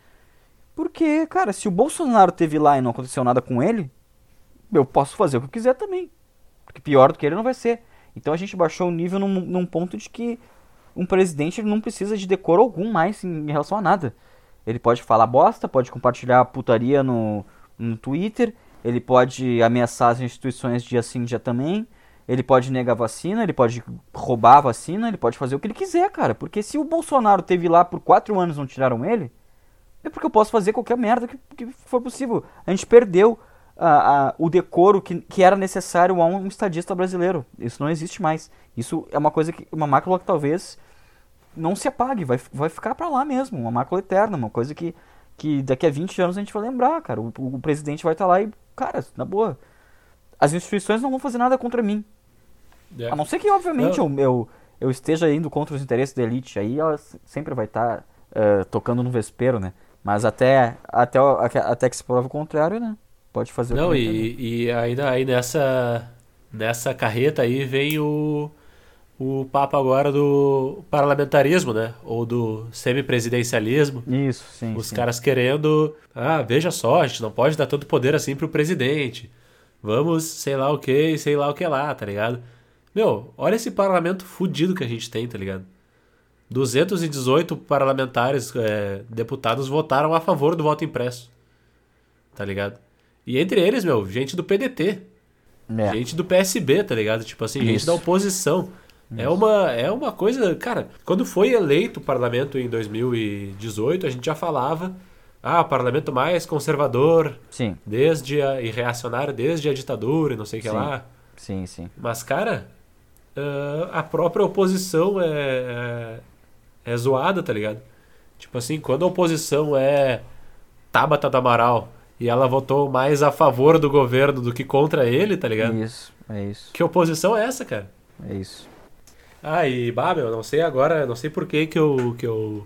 porque, cara, se o Bolsonaro teve lá e não aconteceu nada com ele, eu posso fazer o que eu quiser também, porque pior do que ele não vai ser. Então a gente baixou o nível num, num ponto de que um presidente não precisa de decoro algum mais em relação a nada. Ele pode falar bosta, pode compartilhar putaria no, no Twitter, ele pode ameaçar as instituições dia sim, dia também, ele pode negar vacina, ele pode roubar a vacina, ele pode fazer o que ele quiser, cara. Porque se o Bolsonaro teve lá por quatro anos não tiraram ele, é porque eu posso fazer qualquer merda que, que for possível. A gente perdeu a, a, o decoro que, que era necessário a um estadista brasileiro. Isso não existe mais. Isso é uma coisa que. uma mácula que talvez não se apague, vai, vai ficar para lá mesmo, uma mácula eterna, uma coisa que, que daqui a 20 anos a gente vai lembrar, cara. O, o presidente vai estar tá lá e, cara, na boa, as instituições não vão fazer nada contra mim. É. A não ser que, obviamente, eu, eu, eu, esteja indo contra os interesses da elite, aí ela sempre vai estar tá, uh, tocando no vespeiro, né? Mas até, até, até que se prove o contrário, né? Pode fazer não, o Não, e, e ainda aí nessa, nessa carreta aí vem o o papo agora do parlamentarismo, né? Ou do semipresidencialismo. Isso, sim. Os sim. caras querendo, ah, veja só, a gente não pode dar tanto poder assim pro presidente. Vamos, sei lá o que, sei lá o que lá, tá ligado? Meu, olha esse parlamento fudido que a gente tem, tá ligado? 218 parlamentares, é, deputados votaram a favor do voto impresso. Tá ligado? E entre eles, meu, gente do PDT. É. Gente do PSB, tá ligado? Tipo assim, Isso. gente da oposição. É uma, é uma coisa. Cara, quando foi eleito o parlamento em 2018, a gente já falava. Ah, o parlamento mais conservador. Sim. Desde a, e reacionário desde a ditadura e não sei o que lá. Sim, sim. Mas, cara, uh, a própria oposição é, é, é zoada, tá ligado? Tipo assim, quando a oposição é Tabata do Amaral e ela votou mais a favor do governo do que contra ele, tá ligado? Isso, é isso. Que oposição é essa, cara? É isso. Ah, e Babel, não sei agora, não sei por que que eu, que eu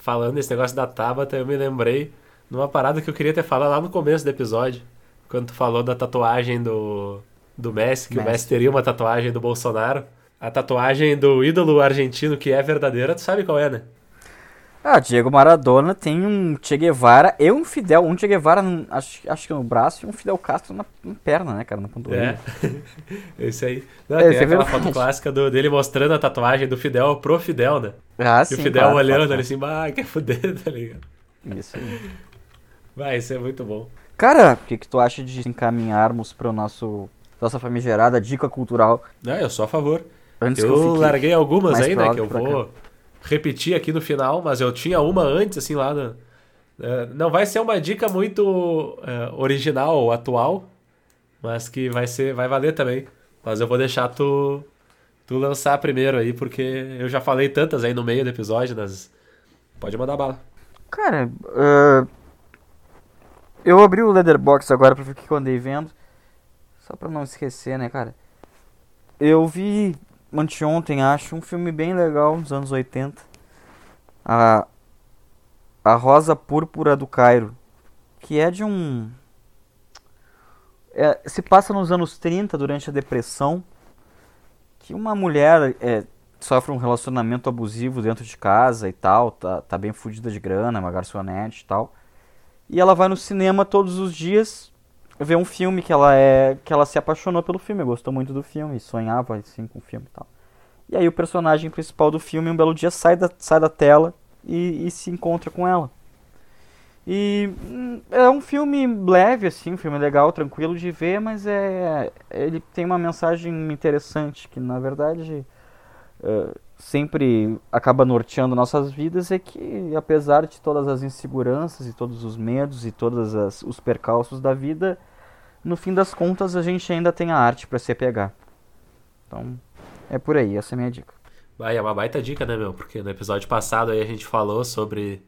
falando desse negócio da Tabata, eu me lembrei numa parada que eu queria ter falado lá no começo do episódio, quando tu falou da tatuagem do, do Messi, que Messi. o Messi teria uma tatuagem do Bolsonaro. A tatuagem do ídolo argentino que é verdadeira, tu sabe qual é, né? Ah, Diego Maradona tem um Che Guevara e um Fidel. Um Che Guevara, acho, acho que no braço, e um Fidel Castro na, na perna, né, cara? Na panturrilha. É, esse aí. Não, é, tem aquela foto clássica do, dele mostrando a tatuagem do Fidel pro Fidel, né? Ah, e sim, o Fidel claro, olhando claro. ali assim, ah, quer fuder, tá ligado? Isso aí. Vai, isso é muito bom. Cara, o que, que tu acha de encaminharmos pro nosso nossa famigerada dica cultural? Ah, eu sou a favor. Antes eu, eu larguei algumas aí, né, que eu vou... Cá repetir aqui no final, mas eu tinha uma antes, assim, lá. No, é, não vai ser uma dica muito é, original ou atual, mas que vai ser, vai valer também. Mas eu vou deixar tu, tu lançar primeiro aí, porque eu já falei tantas aí no meio do episódio, mas pode mandar bala. Cara, uh, Eu abri o Leatherbox agora pra ver o que eu andei vendo. Só pra não esquecer, né, cara? Eu vi anteontem, acho, um filme bem legal dos anos 80. A, a Rosa Púrpura do Cairo. Que é de um. É, se passa nos anos 30, durante a Depressão. Que uma mulher é, sofre um relacionamento abusivo dentro de casa e tal. Tá, tá bem fodida de grana, uma garçonete e tal. E ela vai no cinema todos os dias ver um filme que ela é que ela se apaixonou pelo filme, gostou muito do filme, sonhava assim com o filme e tal. E aí o personagem principal do filme um belo dia sai da, sai da tela e, e se encontra com ela. E hum, é um filme leve, assim, um filme legal, tranquilo de ver, mas é ele tem uma mensagem interessante que na verdade uh, sempre acaba norteando nossas vidas é que apesar de todas as inseguranças e todos os medos e todos as, os percalços da vida, no fim das contas a gente ainda tem a arte para se pegar. Então, é por aí, essa é a minha dica. Vai, é uma baita dica, né, meu? Porque no episódio passado aí a gente falou sobre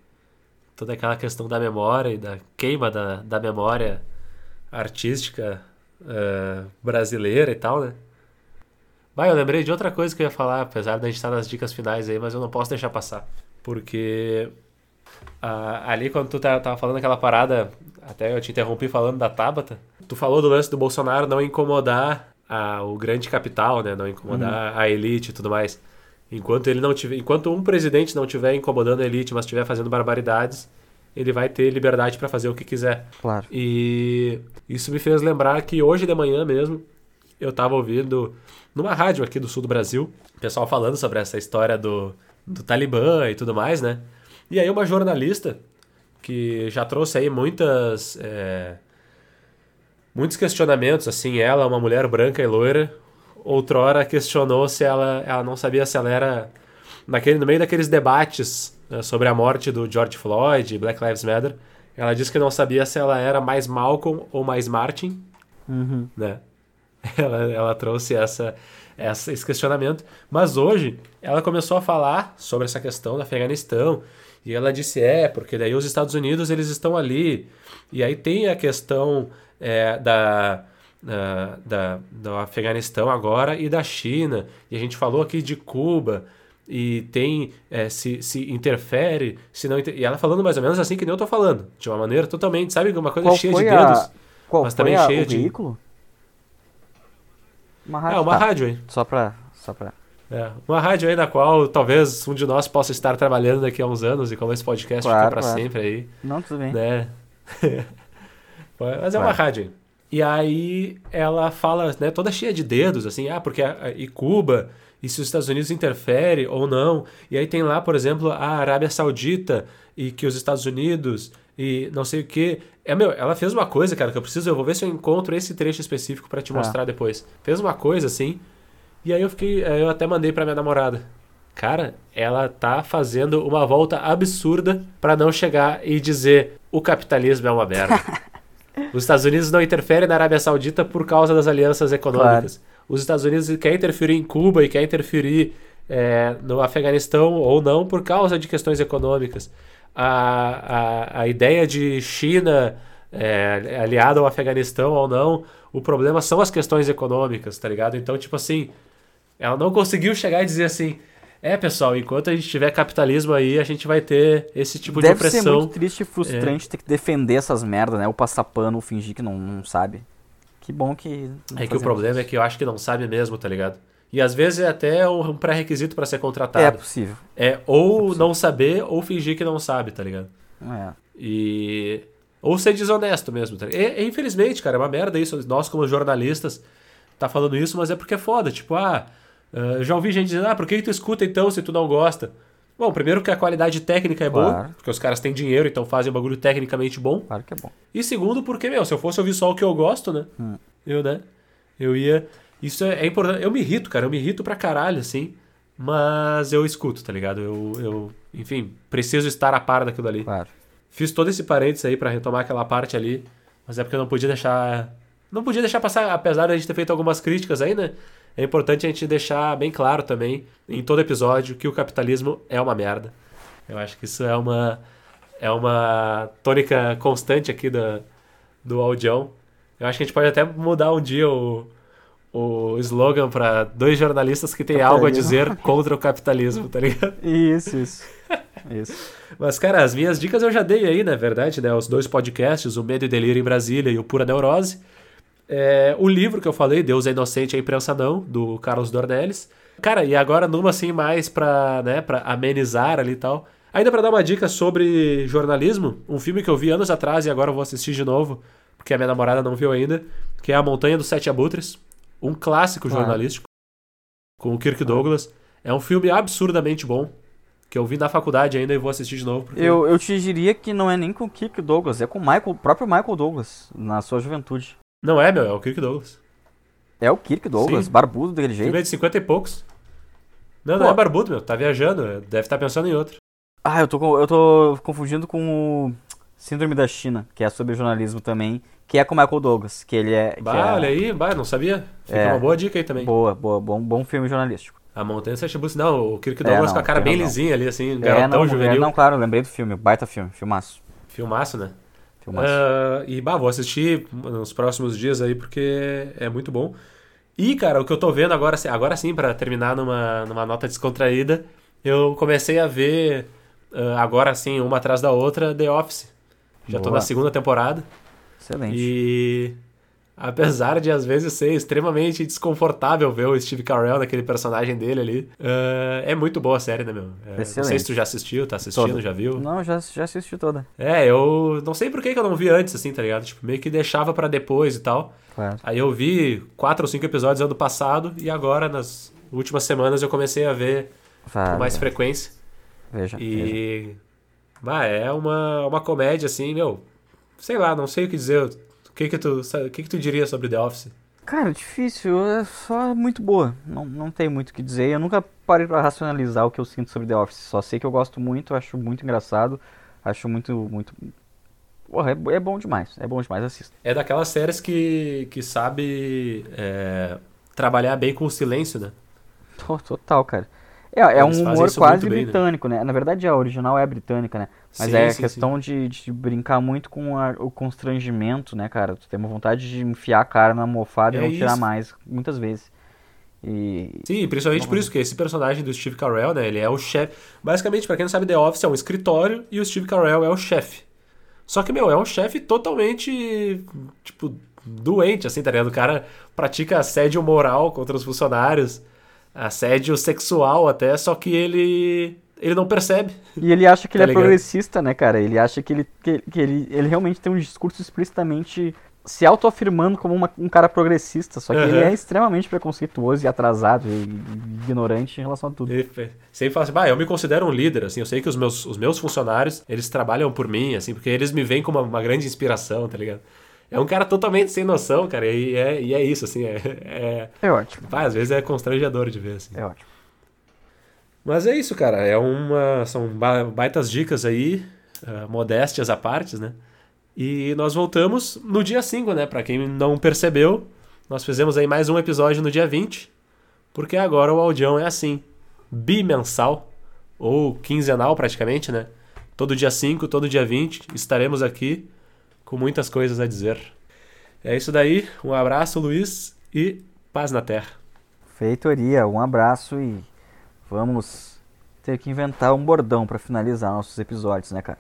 toda aquela questão da memória e da queima da, da memória artística uh, brasileira e tal, né? Vai, eu lembrei de outra coisa que eu ia falar, apesar da gente estar nas dicas finais aí, mas eu não posso deixar passar. Porque uh, ali quando tu tá, tava falando aquela parada, até eu te interrompi falando da Tabata, tu falou do lance do Bolsonaro não incomodar a, o grande capital, né? Não incomodar uhum. a elite e tudo mais. Enquanto ele não tiver, enquanto um presidente não estiver incomodando a elite, mas estiver fazendo barbaridades, ele vai ter liberdade para fazer o que quiser. Claro. E isso me fez lembrar que hoje de manhã mesmo eu estava ouvindo numa rádio aqui do sul do Brasil, pessoal falando sobre essa história do, do Talibã e tudo mais, né? E aí uma jornalista que já trouxe aí muitas é, muitos questionamentos, assim, ela, uma mulher branca e loira, outrora questionou se ela, ela não sabia se ela era, naquele, no meio daqueles debates né, sobre a morte do George Floyd, Black Lives Matter, ela disse que não sabia se ela era mais Malcolm ou mais Martin, uhum. né? Ela, ela trouxe essa, essa, esse questionamento, mas hoje ela começou a falar sobre essa questão do Afeganistão, e ela disse, é, porque daí os Estados Unidos eles estão ali, e aí tem a questão é, da, da, da, do Afeganistão agora e da China. E a gente falou aqui de Cuba e tem é, se, se interfere, se não inter... e ela falando mais ou menos assim que nem eu tô falando, de uma maneira totalmente, sabe, uma coisa Qual cheia de dedos, a... Qual mas também a, cheia de veículo? Uma rádio. É, uma tá. rádio aí. Só pra só pra é, uma rádio aí na qual talvez um de nós possa estar trabalhando daqui a uns anos e como esse podcast claro, fica para claro. sempre aí. Não, tudo bem. Né? Mas é uma rádio. E aí ela fala, né, toda cheia de dedos, assim, ah, porque a, a, e Cuba, e se os Estados Unidos interfere ou não. E aí tem lá, por exemplo, a Arábia Saudita e que os Estados Unidos e não sei o que. É, meu, ela fez uma coisa, cara, que eu preciso, eu vou ver se eu encontro esse trecho específico para te ah. mostrar depois. Fez uma coisa assim. E aí eu fiquei, eu até mandei para minha namorada. Cara, ela tá fazendo uma volta absurda para não chegar e dizer o capitalismo é uma merda. Os Estados Unidos não interferem na Arábia Saudita por causa das alianças econômicas. Claro. Os Estados Unidos quer interferir em Cuba e quer interferir é, no Afeganistão ou não por causa de questões econômicas. A, a, a ideia de China é, aliada ao Afeganistão ou não, o problema são as questões econômicas, tá ligado? Então, tipo assim, ela não conseguiu chegar e dizer assim, é, pessoal, enquanto a gente tiver capitalismo aí, a gente vai ter esse tipo Deve de opressão. Deve ser muito triste e frustrante é. ter que defender essas merdas, né? Ou passar pano, ou fingir que não, não sabe. Que bom que... É que o problema isso. é que eu acho que não sabe mesmo, tá ligado? E às vezes é até um pré-requisito para ser contratado. É possível. É ou é possível. não saber ou fingir que não sabe, tá ligado? É. E... Ou ser desonesto mesmo. Tá e, infelizmente, cara, é uma merda isso. Nós, como jornalistas, tá falando isso, mas é porque é foda. Tipo, ah Uh, já ouvi gente dizendo, ah, por que tu escuta então se tu não gosta? Bom, primeiro que a qualidade técnica é claro. boa, porque os caras têm dinheiro, então fazem um bagulho tecnicamente bom. Claro que é bom. E segundo, porque, meu, se eu fosse ouvir só o que eu gosto, né? Hum. Eu, né? Eu ia. Isso é, é, importante. Eu me irrito, cara, eu me irrito pra caralho, assim. Mas eu escuto, tá ligado? Eu, eu enfim, preciso estar a par daquilo ali. Claro. Fiz todo esse parênteses aí para retomar aquela parte ali, mas é porque eu não podia deixar. Não podia deixar passar, apesar de a gente ter feito algumas críticas aí, né? É importante a gente deixar bem claro também, em todo episódio, que o capitalismo é uma merda. Eu acho que isso é uma, é uma tônica constante aqui da, do Aldião. Eu acho que a gente pode até mudar um dia o, o slogan para dois jornalistas que têm algo a dizer contra o capitalismo, tá ligado? Isso, isso. isso. Mas, cara, as minhas dicas eu já dei aí, na verdade, né? Os dois podcasts, o Medo e Delírio em Brasília e o Pura Neurose. É, o livro que eu falei, Deus é Inocente, a Imprensa Não, do Carlos Dornelles. Cara, e agora numa assim mais pra, né, pra amenizar ali e tal. Ainda para dar uma dica sobre jornalismo, um filme que eu vi anos atrás e agora eu vou assistir de novo, porque a minha namorada não viu ainda, que é A Montanha dos Sete Abutres, um clássico jornalístico, com o Kirk Douglas. É um filme absurdamente bom, que eu vi na faculdade ainda e vou assistir de novo. Eu, eu te diria que não é nem com o Kirk Douglas, é com o Michael, próprio Michael Douglas, na sua juventude. Não é, meu, é o Kirk Douglas. É o Kirk Douglas, Sim. barbudo daquele jeito. Filme é de 50 e poucos. Não, Pô. não é barbudo, meu, tá viajando, deve estar tá pensando em outro. Ah, eu tô, eu tô confundindo com o Síndrome da China, que é sobre jornalismo também, que é com o Michael Douglas, que ele é... Bah, é... olha aí, bah, não sabia. Fica é, uma boa dica aí também. Boa, boa, bom, bom filme jornalístico. A Montanha Sete Bus, não, o Kirk é, Douglas é, não, com a cara bem lisinha ali, assim, garotão não, juvenil. Não, claro, lembrei do filme, baita filme, filmaço. Filmaço, né? Uh, e, bah, vou assistir nos próximos dias aí, porque é muito bom. E, cara, o que eu tô vendo agora, agora sim, para terminar numa, numa nota descontraída, eu comecei a ver uh, agora assim, uma atrás da outra, The Office. Já Boa. tô na segunda temporada. Excelente. E apesar de às vezes ser extremamente desconfortável ver o Steve Carell naquele personagem dele ali, uh, é muito boa a série, né, meu? É, não sei se tu já assistiu, tá assistindo, toda. já viu? Não, já, já assisti toda. É, eu não sei por que, que eu não vi antes, assim, tá ligado? Tipo, meio que deixava para depois e tal. Claro. Aí eu vi quatro ou cinco episódios ano passado e agora, nas últimas semanas, eu comecei a ver com mais frequência. Veja. E. Veja. Bah, é uma, uma comédia, assim, meu. Sei lá, não sei o que dizer. O que que tu, o que que tu diria sobre The Office? Cara, difícil, é só muito boa. Não, não tem muito o que dizer. Eu nunca parei pra racionalizar o que eu sinto sobre The Office. Só sei que eu gosto muito, acho muito engraçado, acho muito, muito. Porra, é, é bom demais. É bom demais, assista. É daquelas séries que, que sabe é, trabalhar bem com o silêncio, né? Total, cara. É, é um humor quase bem, né? britânico, né? né? Na verdade, a original é britânica, né? Mas sim, é a questão de, de, brincar muito com a, o constrangimento, né, cara? Tu tem uma vontade de enfiar a cara na almofada é e não tirar mais, muitas vezes. E... Sim, principalmente por isso que esse personagem do Steve Carell, né? Ele é o chefe. Basicamente, para quem não sabe, The Office é um escritório e o Steve Carell é o chefe. Só que, meu, é um chefe totalmente, tipo, doente, assim, tá ligado? O cara pratica assédio moral contra os funcionários assédio sexual até, só que ele ele não percebe. E ele acha que tá ele é ligado? progressista, né, cara? Ele acha que ele, que, que, ele, ele realmente tem um discurso explicitamente se autoafirmando como uma, um cara progressista, só que uhum. ele é extremamente preconceituoso e atrasado e ignorante em relação a tudo. Ele sempre fala assim, bah, eu me considero um líder, assim, eu sei que os meus, os meus funcionários, eles trabalham por mim, assim, porque eles me veem como uma, uma grande inspiração, tá ligado? É um cara totalmente sem noção, cara. E é, e é isso, assim. É, é, é ótimo. Pá, às vezes é constrangedor de ver, assim. É ótimo. Mas é isso, cara. É uma, são baitas dicas aí, uh, modéstias à parte, né? E nós voltamos no dia 5, né? Pra quem não percebeu, nós fizemos aí mais um episódio no dia 20, porque agora o audião é assim, bimensal, ou quinzenal praticamente, né? Todo dia 5, todo dia 20, estaremos aqui com muitas coisas a dizer. É isso daí, um abraço, Luiz, e paz na terra. Feitoria, um abraço e vamos ter que inventar um bordão para finalizar nossos episódios, né, cara?